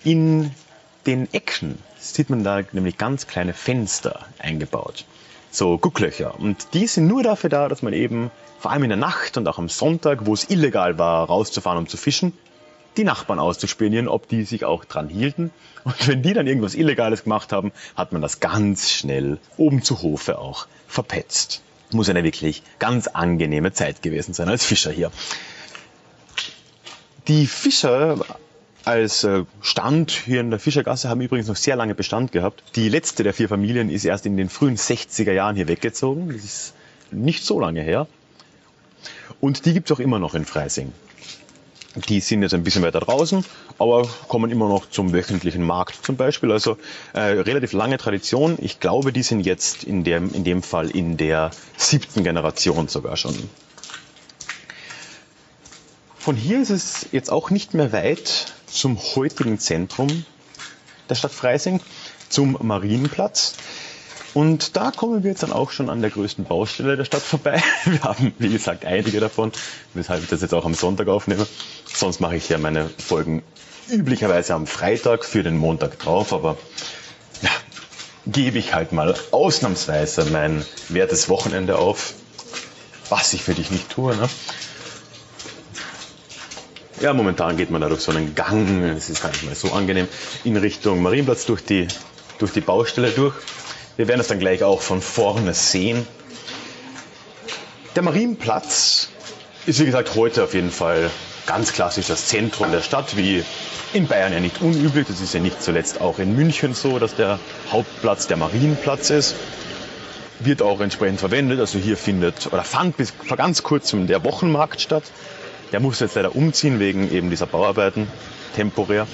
in den Ecken sieht man da nämlich ganz kleine Fenster eingebaut. So Gucklöcher. Und die sind nur dafür da, dass man eben vor allem in der Nacht und auch am Sonntag, wo es illegal war, rauszufahren, um zu fischen, die Nachbarn auszuspionieren, ob die sich auch dran hielten. Und wenn die dann irgendwas Illegales gemacht haben, hat man das ganz schnell oben zu Hofe auch verpetzt. Muss eine wirklich ganz angenehme Zeit gewesen sein als Fischer hier. Die Fischer als äh, Stand hier in der Fischergasse haben übrigens noch sehr lange Bestand gehabt. Die letzte der vier Familien ist erst in den frühen 60er Jahren hier weggezogen. Das ist nicht so lange her. Und die gibt es auch immer noch in Freising. Die sind jetzt ein bisschen weiter draußen, aber kommen immer noch zum wöchentlichen Markt zum Beispiel. Also äh, relativ lange Tradition. Ich glaube, die sind jetzt in dem, in dem Fall in der siebten Generation sogar schon. Von hier ist es jetzt auch nicht mehr weit zum heutigen Zentrum der Stadt Freising, zum Marienplatz. Und da kommen wir jetzt dann auch schon an der größten Baustelle der Stadt vorbei. Wir haben, wie gesagt, einige davon, weshalb ich das jetzt auch am Sonntag aufnehme. Sonst mache ich ja meine Folgen üblicherweise am Freitag für den Montag drauf, aber ja, gebe ich halt mal ausnahmsweise mein wertes Wochenende auf, was ich für dich nicht tue. Ne? Ja, momentan geht man da durch so einen Gang, es ist gar nicht mal so angenehm, in Richtung Marienplatz durch die, durch die Baustelle durch. Wir werden es dann gleich auch von vorne sehen. Der Marienplatz ist wie gesagt heute auf jeden Fall ganz klassisch das Zentrum der Stadt, wie in Bayern ja nicht unüblich. Das ist ja nicht zuletzt auch in München so, dass der Hauptplatz der Marienplatz ist. Wird auch entsprechend verwendet. Also hier findet oder fand bis vor ganz kurzem der Wochenmarkt statt. Der muss jetzt leider umziehen wegen eben dieser Bauarbeiten, temporär.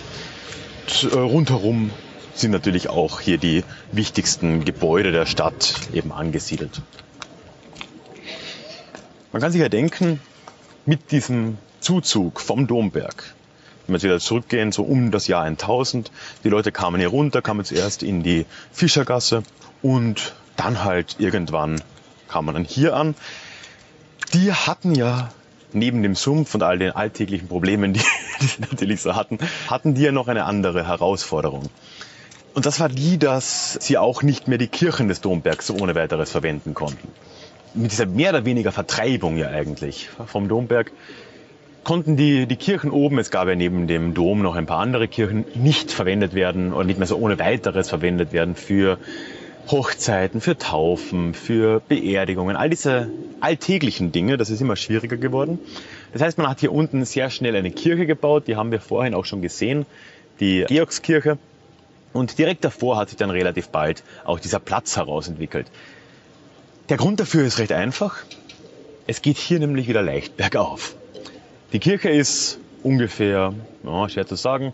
Äh, rundherum sind natürlich auch hier die wichtigsten Gebäude der Stadt eben angesiedelt. Man kann sich ja denken, mit diesem Zuzug vom Domberg, wenn wir jetzt wieder zurückgehen, so um das Jahr 1000, die Leute kamen hier runter, kamen zuerst in die Fischergasse und dann halt irgendwann kam man dann hier an. Die hatten ja neben dem Sumpf und all den alltäglichen Problemen, die, die sie natürlich so hatten, hatten die ja noch eine andere Herausforderung. Und das war die, dass sie auch nicht mehr die Kirchen des Dombergs so ohne weiteres verwenden konnten. Mit dieser mehr oder weniger Vertreibung ja eigentlich vom Domberg konnten die, die Kirchen oben, es gab ja neben dem Dom noch ein paar andere Kirchen, nicht verwendet werden oder nicht mehr so ohne weiteres verwendet werden für Hochzeiten, für Taufen, für Beerdigungen, all diese alltäglichen Dinge, das ist immer schwieriger geworden. Das heißt, man hat hier unten sehr schnell eine Kirche gebaut, die haben wir vorhin auch schon gesehen, die Georgskirche. Und direkt davor hat sich dann relativ bald auch dieser Platz herausentwickelt. Der Grund dafür ist recht einfach. Es geht hier nämlich wieder leicht bergauf. Die Kirche ist ungefähr, ja, schwer zu sagen,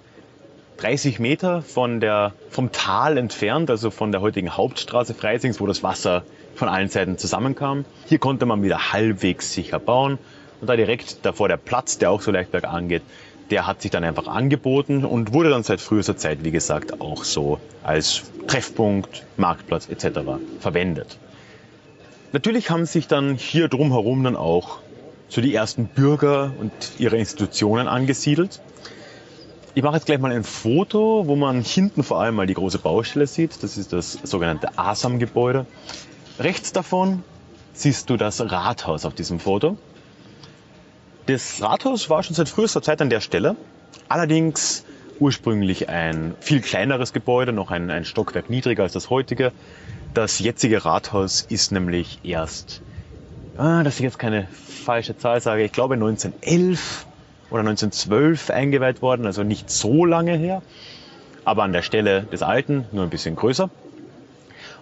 30 Meter von der, vom Tal entfernt, also von der heutigen Hauptstraße Freisings, wo das Wasser von allen Seiten zusammenkam. Hier konnte man wieder halbwegs sicher bauen. Und da direkt davor der Platz, der auch so leicht bergan geht, der hat sich dann einfach angeboten und wurde dann seit frühester Zeit, wie gesagt, auch so als Treffpunkt, Marktplatz etc. verwendet. Natürlich haben sich dann hier drumherum dann auch so die ersten Bürger und ihre Institutionen angesiedelt. Ich mache jetzt gleich mal ein Foto, wo man hinten vor allem mal die große Baustelle sieht. Das ist das sogenannte ASAM-Gebäude. Rechts davon siehst du das Rathaus auf diesem Foto. Das Rathaus war schon seit frühester Zeit an der Stelle. Allerdings ursprünglich ein viel kleineres Gebäude, noch ein, ein Stockwerk niedriger als das heutige. Das jetzige Rathaus ist nämlich erst ah, dass ich jetzt keine falsche Zahl sage, ich glaube 1911 oder 1912 eingeweiht worden, also nicht so lange her, aber an der Stelle des alten, nur ein bisschen größer.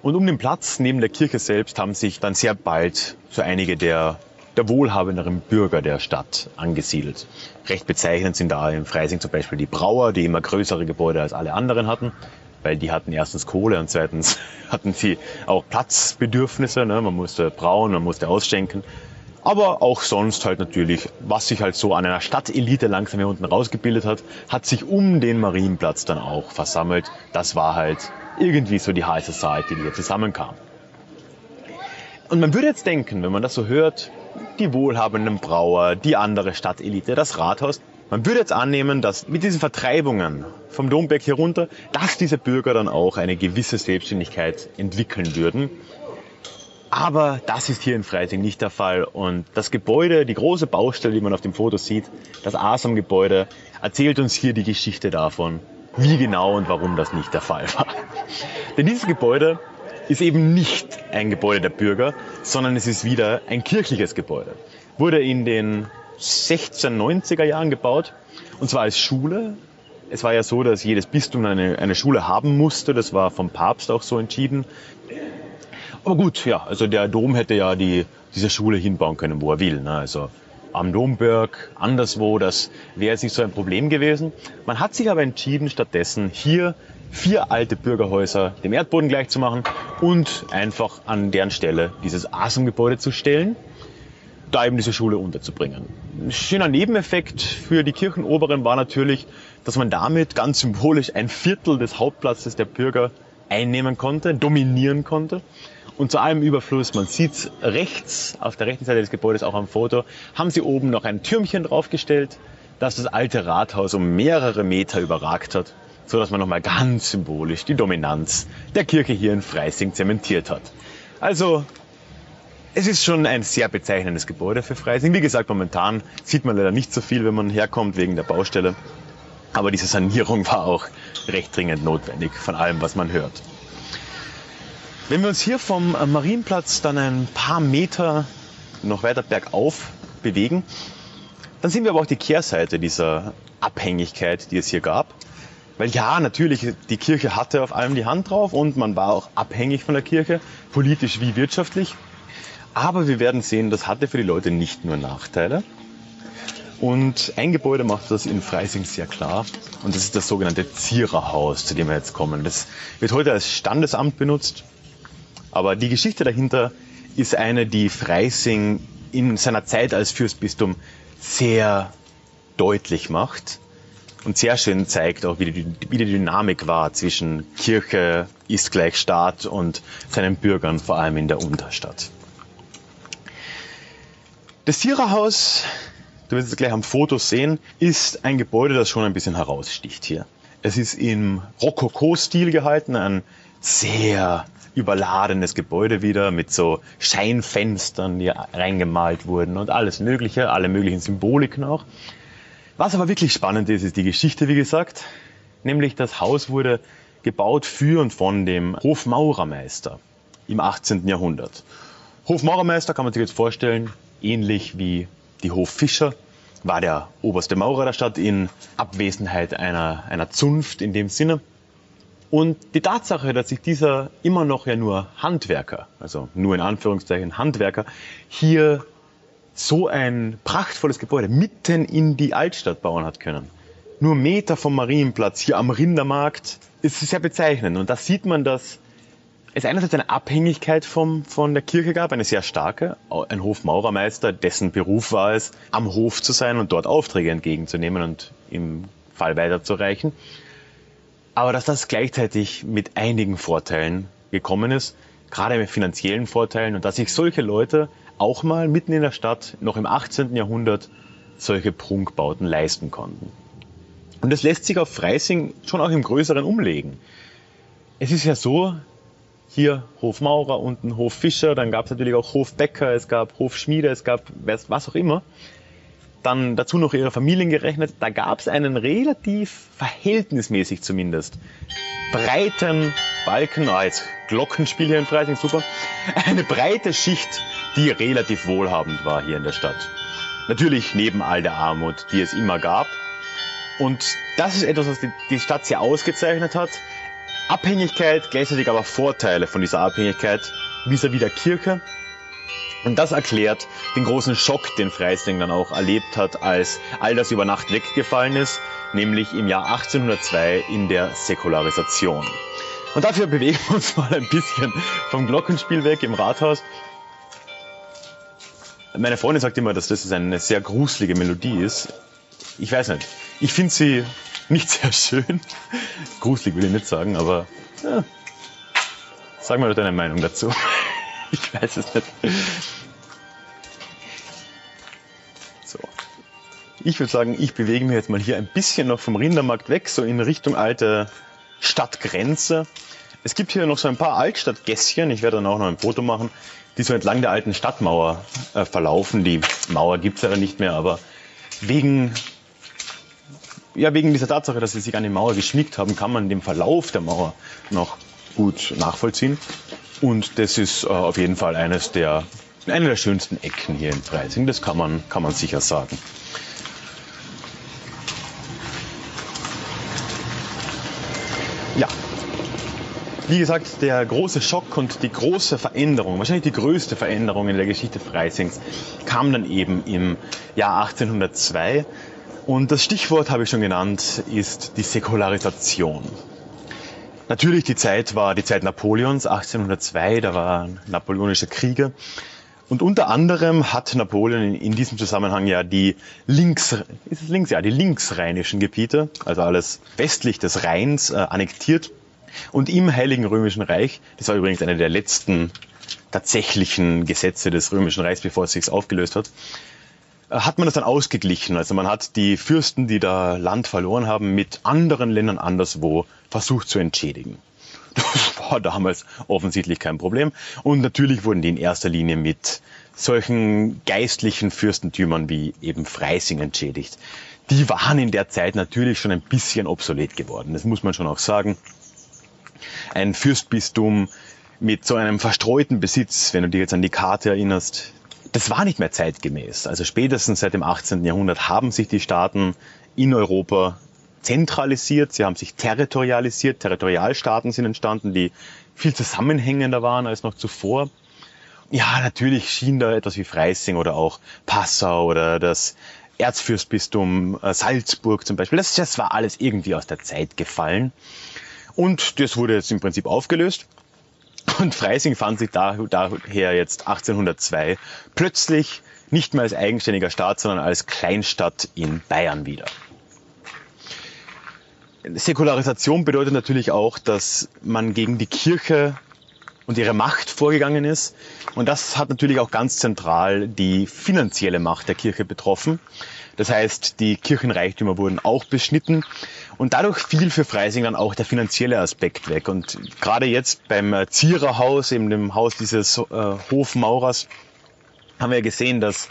Und um den Platz neben der Kirche selbst haben sich dann sehr bald so einige der, der wohlhabenderen Bürger der Stadt angesiedelt. Recht bezeichnend sind da im Freising zum Beispiel die Brauer, die immer größere Gebäude als alle anderen hatten weil die hatten erstens Kohle und zweitens hatten sie auch Platzbedürfnisse. Ne? Man musste brauen, man musste ausschenken. Aber auch sonst halt natürlich, was sich halt so an einer Stadtelite langsam hier unten rausgebildet hat, hat sich um den Marienplatz dann auch versammelt. Das war halt irgendwie so die High Society, die hier zusammenkam. Und man würde jetzt denken, wenn man das so hört, die wohlhabenden Brauer, die andere Stadtelite, das Rathaus, man würde jetzt annehmen, dass mit diesen Vertreibungen vom Domberg hier runter, dass diese Bürger dann auch eine gewisse Selbstständigkeit entwickeln würden. Aber das ist hier in Freising nicht der Fall. Und das Gebäude, die große Baustelle, die man auf dem Foto sieht, das ASAM-Gebäude, erzählt uns hier die Geschichte davon, wie genau und warum das nicht der Fall war. Denn dieses Gebäude ist eben nicht ein Gebäude der Bürger, sondern es ist wieder ein kirchliches Gebäude. Wurde in den 1690er Jahren gebaut. Und zwar als Schule. Es war ja so, dass jedes Bistum eine, eine Schule haben musste. Das war vom Papst auch so entschieden. Aber gut, ja, also der Dom hätte ja die, diese Schule hinbauen können, wo er will. Ne? Also am Domberg, anderswo, das wäre jetzt nicht so ein Problem gewesen. Man hat sich aber entschieden, stattdessen hier vier alte Bürgerhäuser dem Erdboden gleichzumachen und einfach an deren Stelle dieses Asengebäude zu stellen da eben diese Schule unterzubringen. Ein schöner Nebeneffekt für die Kirchenoberen war natürlich, dass man damit ganz symbolisch ein Viertel des Hauptplatzes der Bürger einnehmen konnte, dominieren konnte. Und zu allem Überfluss, man sieht rechts, auf der rechten Seite des Gebäudes auch am Foto, haben sie oben noch ein Türmchen draufgestellt, das das alte Rathaus um mehrere Meter überragt hat, so dass man nochmal ganz symbolisch die Dominanz der Kirche hier in Freising zementiert hat. Also es ist schon ein sehr bezeichnendes Gebäude für Freising. Wie gesagt, momentan sieht man leider nicht so viel, wenn man herkommt wegen der Baustelle. Aber diese Sanierung war auch recht dringend notwendig von allem, was man hört. Wenn wir uns hier vom Marienplatz dann ein paar Meter noch weiter bergauf bewegen, dann sehen wir aber auch die Kehrseite dieser Abhängigkeit, die es hier gab. Weil ja, natürlich, die Kirche hatte auf allem die Hand drauf und man war auch abhängig von der Kirche, politisch wie wirtschaftlich. Aber wir werden sehen, das hatte für die Leute nicht nur Nachteile. Und ein Gebäude macht das in Freising sehr klar. Und das ist das sogenannte Ziererhaus, zu dem wir jetzt kommen. Das wird heute als Standesamt benutzt. Aber die Geschichte dahinter ist eine, die Freising in seiner Zeit als Fürstbistum sehr deutlich macht und sehr schön zeigt auch, wie die, wie die Dynamik war zwischen Kirche ist gleich Staat und seinen Bürgern, vor allem in der Unterstadt. Das Tiererhaus, du wirst es gleich am Foto sehen, ist ein Gebäude, das schon ein bisschen heraussticht hier. Es ist im Rokoko-Stil gehalten, ein sehr überladenes Gebäude wieder mit so Scheinfenstern, die reingemalt wurden und alles Mögliche, alle möglichen Symboliken auch. Was aber wirklich spannend ist, ist die Geschichte, wie gesagt. Nämlich das Haus wurde gebaut für und von dem Hofmaurermeister im 18. Jahrhundert. Hofmaurermeister kann man sich jetzt vorstellen, ähnlich wie die Hoffischer, war der oberste Maurer der Stadt in Abwesenheit einer, einer Zunft in dem Sinne. Und die Tatsache, dass sich dieser immer noch ja nur Handwerker, also nur in Anführungszeichen Handwerker, hier so ein prachtvolles Gebäude mitten in die Altstadt bauen hat können. Nur Meter vom Marienplatz, hier am Rindermarkt, ist sehr bezeichnend. Und da sieht man, dass es einerseits eine Abhängigkeit vom, von der Kirche gab, eine sehr starke. Ein Hofmaurermeister, dessen Beruf war es, am Hof zu sein und dort Aufträge entgegenzunehmen und im Fall weiterzureichen. Aber dass das gleichzeitig mit einigen Vorteilen gekommen ist, gerade mit finanziellen Vorteilen und dass sich solche Leute auch mal mitten in der Stadt noch im 18. Jahrhundert solche Prunkbauten leisten konnten. Und das lässt sich auf Freising schon auch im Größeren umlegen. Es ist ja so, hier Hofmaurer, unten Hoffischer, dann gab es natürlich auch Hofbäcker, es gab Hofschmiede, es gab was auch immer. Dann dazu noch ihre Familien gerechnet. Da gab es einen relativ, verhältnismäßig zumindest, breiten Balken, ah jetzt Glockenspiel hier in Freising, super, eine breite Schicht, die relativ wohlhabend war hier in der Stadt. Natürlich neben all der Armut, die es immer gab. Und das ist etwas, was die Stadt sehr ausgezeichnet hat. Abhängigkeit, gleichzeitig aber Vorteile von dieser Abhängigkeit vis-à-vis der Kirche. Und das erklärt den großen Schock, den Freising dann auch erlebt hat, als all das über Nacht weggefallen ist, nämlich im Jahr 1802 in der Säkularisation. Und dafür bewegen wir uns mal ein bisschen vom Glockenspiel weg im Rathaus. Meine Freundin sagt immer, dass das eine sehr gruselige Melodie ist. Ich weiß nicht. Ich finde sie nicht sehr schön. Gruselig will ich nicht sagen, aber ja. sag mal deine Meinung dazu. Ich weiß es nicht. So. Ich würde sagen, ich bewege mich jetzt mal hier ein bisschen noch vom Rindermarkt weg, so in Richtung alte Stadtgrenze. Es gibt hier noch so ein paar Altstadtgässchen, ich werde dann auch noch ein Foto machen, die so entlang der alten Stadtmauer äh, verlaufen. Die Mauer gibt es ja nicht mehr, aber wegen ja, wegen dieser Tatsache, dass sie sich an die Mauer geschmiegt haben, kann man den Verlauf der Mauer noch gut nachvollziehen. Und das ist äh, auf jeden Fall eines der, eine der schönsten Ecken hier in Freising. Das kann man, kann man sicher sagen. Ja, wie gesagt, der große Schock und die große Veränderung, wahrscheinlich die größte Veränderung in der Geschichte Freisings, kam dann eben im Jahr 1802 und das Stichwort habe ich schon genannt, ist die Säkularisation. Natürlich, die Zeit war die Zeit Napoleons, 1802, da waren napoleonische Kriege. Und unter anderem hat Napoleon in diesem Zusammenhang ja die links, ist es links, ja, die linksrheinischen Gebiete, also alles westlich des Rheins, äh, annektiert. Und im Heiligen Römischen Reich, das war übrigens eine der letzten tatsächlichen Gesetze des Römischen Reichs, bevor es sich aufgelöst hat, hat man das dann ausgeglichen. Also man hat die Fürsten, die da Land verloren haben, mit anderen Ländern anderswo versucht zu entschädigen. Das war damals offensichtlich kein Problem. Und natürlich wurden die in erster Linie mit solchen geistlichen Fürstentümern wie eben Freising entschädigt. Die waren in der Zeit natürlich schon ein bisschen obsolet geworden. Das muss man schon auch sagen. Ein Fürstbistum mit so einem verstreuten Besitz, wenn du dich jetzt an die Karte erinnerst, das war nicht mehr zeitgemäß. Also spätestens seit dem 18. Jahrhundert haben sich die Staaten in Europa zentralisiert, sie haben sich territorialisiert, Territorialstaaten sind entstanden, die viel zusammenhängender waren als noch zuvor. Ja, natürlich schien da etwas wie Freising oder auch Passau oder das Erzfürstbistum äh, Salzburg zum Beispiel. Das, das war alles irgendwie aus der Zeit gefallen. Und das wurde jetzt im Prinzip aufgelöst. Und Freising fand sich daher jetzt 1802 plötzlich nicht mehr als eigenständiger Staat, sondern als Kleinstadt in Bayern wieder. Säkularisation bedeutet natürlich auch, dass man gegen die Kirche und ihre Macht vorgegangen ist. Und das hat natürlich auch ganz zentral die finanzielle Macht der Kirche betroffen. Das heißt, die Kirchenreichtümer wurden auch beschnitten und dadurch fiel für Freising dann auch der finanzielle Aspekt weg. Und gerade jetzt beim äh, Ziererhaus, eben dem Haus dieses äh, Hofmaurers, haben wir gesehen, dass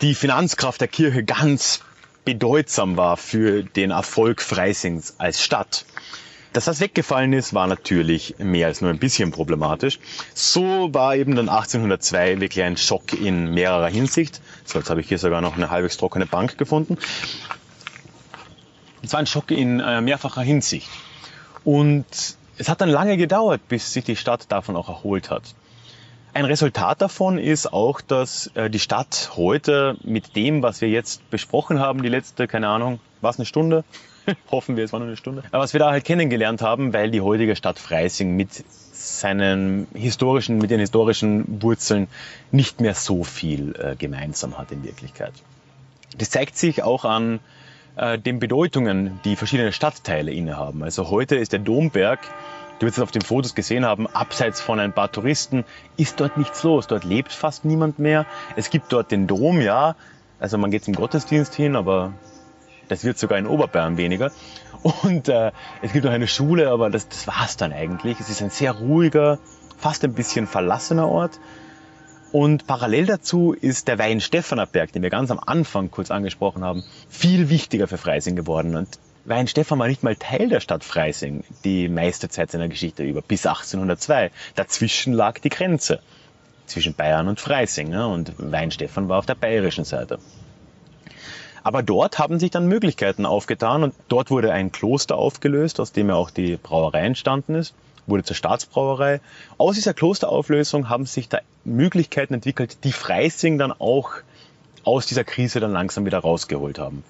die Finanzkraft der Kirche ganz bedeutsam war für den Erfolg Freisings als Stadt. Dass das weggefallen ist, war natürlich mehr als nur ein bisschen problematisch. So war eben dann 1802 wirklich ein Schock in mehrerer Hinsicht. So, jetzt habe ich hier sogar noch eine halbwegs trockene Bank gefunden. Es war ein Schock in äh, mehrfacher Hinsicht. Und es hat dann lange gedauert, bis sich die Stadt davon auch erholt hat. Ein Resultat davon ist auch, dass äh, die Stadt heute mit dem, was wir jetzt besprochen haben, die letzte, keine Ahnung, was eine Stunde, hoffen wir, es war nur eine Stunde, aber was wir da halt kennengelernt haben, weil die heutige Stadt Freising mit seinen historischen, mit den historischen Wurzeln nicht mehr so viel äh, gemeinsam hat in Wirklichkeit. Das zeigt sich auch an äh, den Bedeutungen, die verschiedene Stadtteile innehaben. Also heute ist der Domberg, du wirst es auf den Fotos gesehen haben, abseits von ein paar Touristen, ist dort nichts los. Dort lebt fast niemand mehr. Es gibt dort den Dom, ja. Also man geht zum Gottesdienst hin, aber das wird sogar in Oberbayern weniger. Und äh, es gibt noch eine Schule, aber das, das war's dann eigentlich. Es ist ein sehr ruhiger, fast ein bisschen verlassener Ort. Und parallel dazu ist der Weinstephanerberg, den wir ganz am Anfang kurz angesprochen haben, viel wichtiger für Freising geworden. Und Weinstephan war nicht mal Teil der Stadt Freising die meiste Zeit seiner Geschichte über, bis 1802. Dazwischen lag die Grenze zwischen Bayern und Freising. Ne? Und Weinstephan war auf der bayerischen Seite. Aber dort haben sich dann Möglichkeiten aufgetan und dort wurde ein Kloster aufgelöst, aus dem ja auch die Brauerei entstanden ist wurde zur Staatsbrauerei. Aus dieser Klosterauflösung haben sich da Möglichkeiten entwickelt, die Freising dann auch aus dieser Krise dann langsam wieder rausgeholt haben.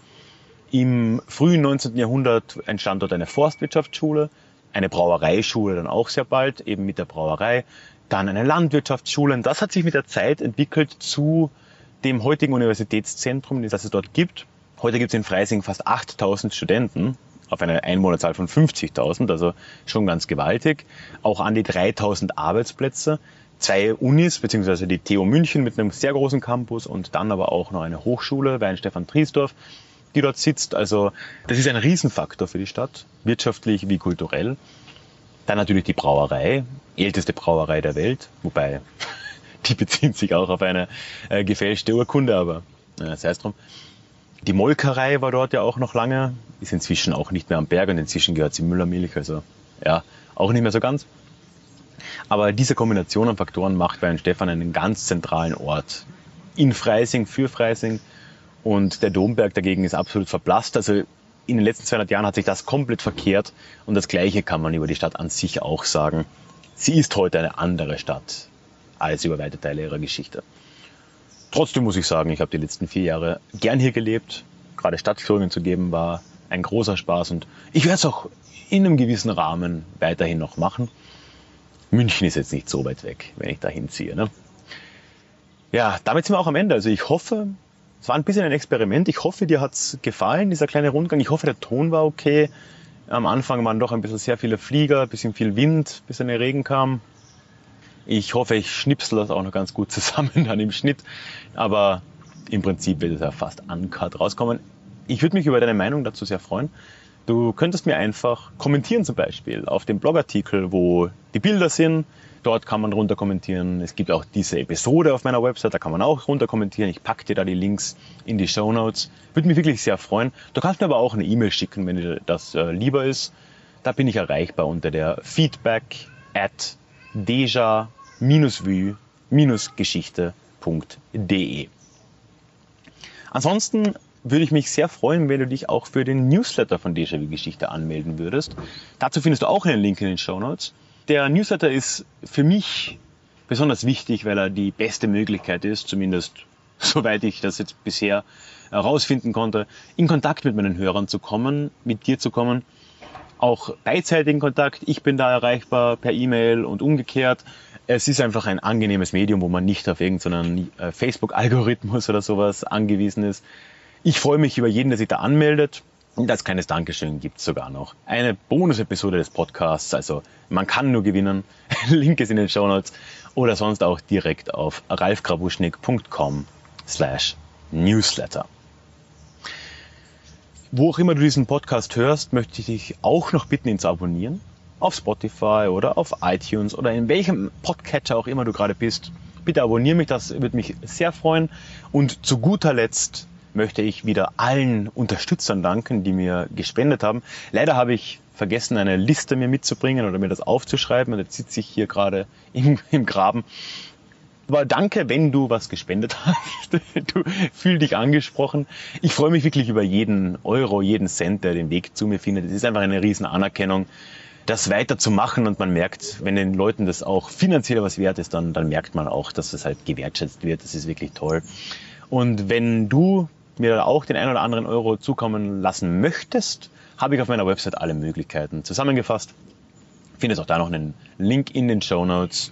Im frühen 19. Jahrhundert entstand dort eine Forstwirtschaftsschule, eine Brauereischule dann auch sehr bald, eben mit der Brauerei, dann eine Landwirtschaftsschule. Und das hat sich mit der Zeit entwickelt zu dem heutigen Universitätszentrum, das es dort gibt. Heute gibt es in Freising fast 8000 Studenten auf eine Einwohnerzahl von 50.000, also schon ganz gewaltig. Auch an die 3.000 Arbeitsplätze, zwei Unis, beziehungsweise die TU München mit einem sehr großen Campus und dann aber auch noch eine Hochschule, Weinstefan Triesdorf, die dort sitzt. Also das ist ein Riesenfaktor für die Stadt, wirtschaftlich wie kulturell. Dann natürlich die Brauerei, älteste Brauerei der Welt, wobei die bezieht sich auch auf eine äh, gefälschte Urkunde, aber äh, sei es drum. Die Molkerei war dort ja auch noch lange, ist inzwischen auch nicht mehr am Berg und inzwischen gehört sie Müllermilch, also ja, auch nicht mehr so ganz. Aber diese Kombination an Faktoren macht Weinstefan einen ganz zentralen Ort in Freising, für Freising. Und der Domberg dagegen ist absolut verblasst. Also in den letzten 200 Jahren hat sich das komplett verkehrt. Und das Gleiche kann man über die Stadt an sich auch sagen. Sie ist heute eine andere Stadt als über weite Teile ihrer Geschichte. Trotzdem muss ich sagen, ich habe die letzten vier Jahre gern hier gelebt. Gerade Stadtführungen zu geben war ein großer Spaß und ich werde es auch in einem gewissen Rahmen weiterhin noch machen. München ist jetzt nicht so weit weg, wenn ich da hinziehe. Ne? Ja, damit sind wir auch am Ende. Also ich hoffe, es war ein bisschen ein Experiment. Ich hoffe, dir hat's gefallen, dieser kleine Rundgang. Ich hoffe, der Ton war okay. Am Anfang waren doch ein bisschen sehr viele Flieger, ein bisschen viel Wind, bis der Regen kam. Ich hoffe, ich schnipsel das auch noch ganz gut zusammen dann im Schnitt. Aber im Prinzip wird es ja fast uncut rauskommen. Ich würde mich über deine Meinung dazu sehr freuen. Du könntest mir einfach kommentieren zum Beispiel auf dem Blogartikel, wo die Bilder sind. Dort kann man runter kommentieren. Es gibt auch diese Episode auf meiner Website, da kann man auch runter kommentieren. Ich packe dir da die Links in die Show Notes. Würde mich wirklich sehr freuen. Du kannst mir aber auch eine E-Mail schicken, wenn dir das äh, lieber ist. Da bin ich erreichbar unter der feedback at deja-vue-geschichte.de. Ansonsten würde ich mich sehr freuen, wenn du dich auch für den Newsletter von Déjà-vu Geschichte anmelden würdest. Dazu findest du auch einen Link in den Show Notes. Der Newsletter ist für mich besonders wichtig, weil er die beste Möglichkeit ist, zumindest soweit ich das jetzt bisher herausfinden konnte, in Kontakt mit meinen Hörern zu kommen, mit dir zu kommen. Auch beidseitigen Kontakt. Ich bin da erreichbar per E-Mail und umgekehrt. Es ist einfach ein angenehmes Medium, wo man nicht auf irgendeinen äh, Facebook-Algorithmus oder sowas angewiesen ist. Ich freue mich über jeden, der sich da anmeldet. Und als kleines Dankeschön gibt es sogar noch eine Bonus-Episode des Podcasts. Also man kann nur gewinnen. Link ist in den Show Notes oder sonst auch direkt auf ralfgrabuschnick.com slash newsletter. Wo auch immer du diesen Podcast hörst, möchte ich dich auch noch bitten, ihn zu abonnieren. Auf Spotify oder auf iTunes oder in welchem Podcatcher auch immer du gerade bist. Bitte abonniere mich, das würde mich sehr freuen. Und zu guter Letzt möchte ich wieder allen Unterstützern danken, die mir gespendet haben. Leider habe ich vergessen, eine Liste mir mitzubringen oder mir das aufzuschreiben. Und jetzt sitze ich hier gerade im, im Graben. Aber danke, wenn du was gespendet hast. Du fühl dich angesprochen. Ich freue mich wirklich über jeden Euro, jeden Cent, der den Weg zu mir findet. Es ist einfach eine riesen Anerkennung, das weiterzumachen und man merkt, wenn den Leuten das auch finanziell was wert ist, dann, dann merkt man auch, dass das halt gewertschätzt wird. Das ist wirklich toll. Und wenn du mir auch den einen oder anderen Euro zukommen lassen möchtest, habe ich auf meiner Website alle Möglichkeiten zusammengefasst. Findest auch da noch einen Link in den Show Notes.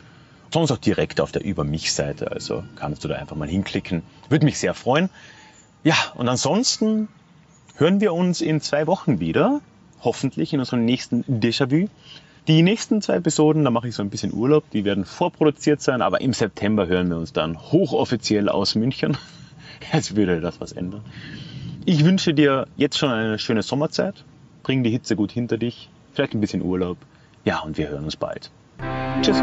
Sonst auch direkt auf der Über mich Seite. Also kannst du da einfach mal hinklicken. Würde mich sehr freuen. Ja, und ansonsten hören wir uns in zwei Wochen wieder. Hoffentlich in unserem nächsten Déjà-vu. Die nächsten zwei Episoden, da mache ich so ein bisschen Urlaub, die werden vorproduziert sein, aber im September hören wir uns dann hochoffiziell aus München. Jetzt würde das was ändern. Ich wünsche dir jetzt schon eine schöne Sommerzeit. Bring die Hitze gut hinter dich. Vielleicht ein bisschen Urlaub. Ja, und wir hören uns bald. Tschüss.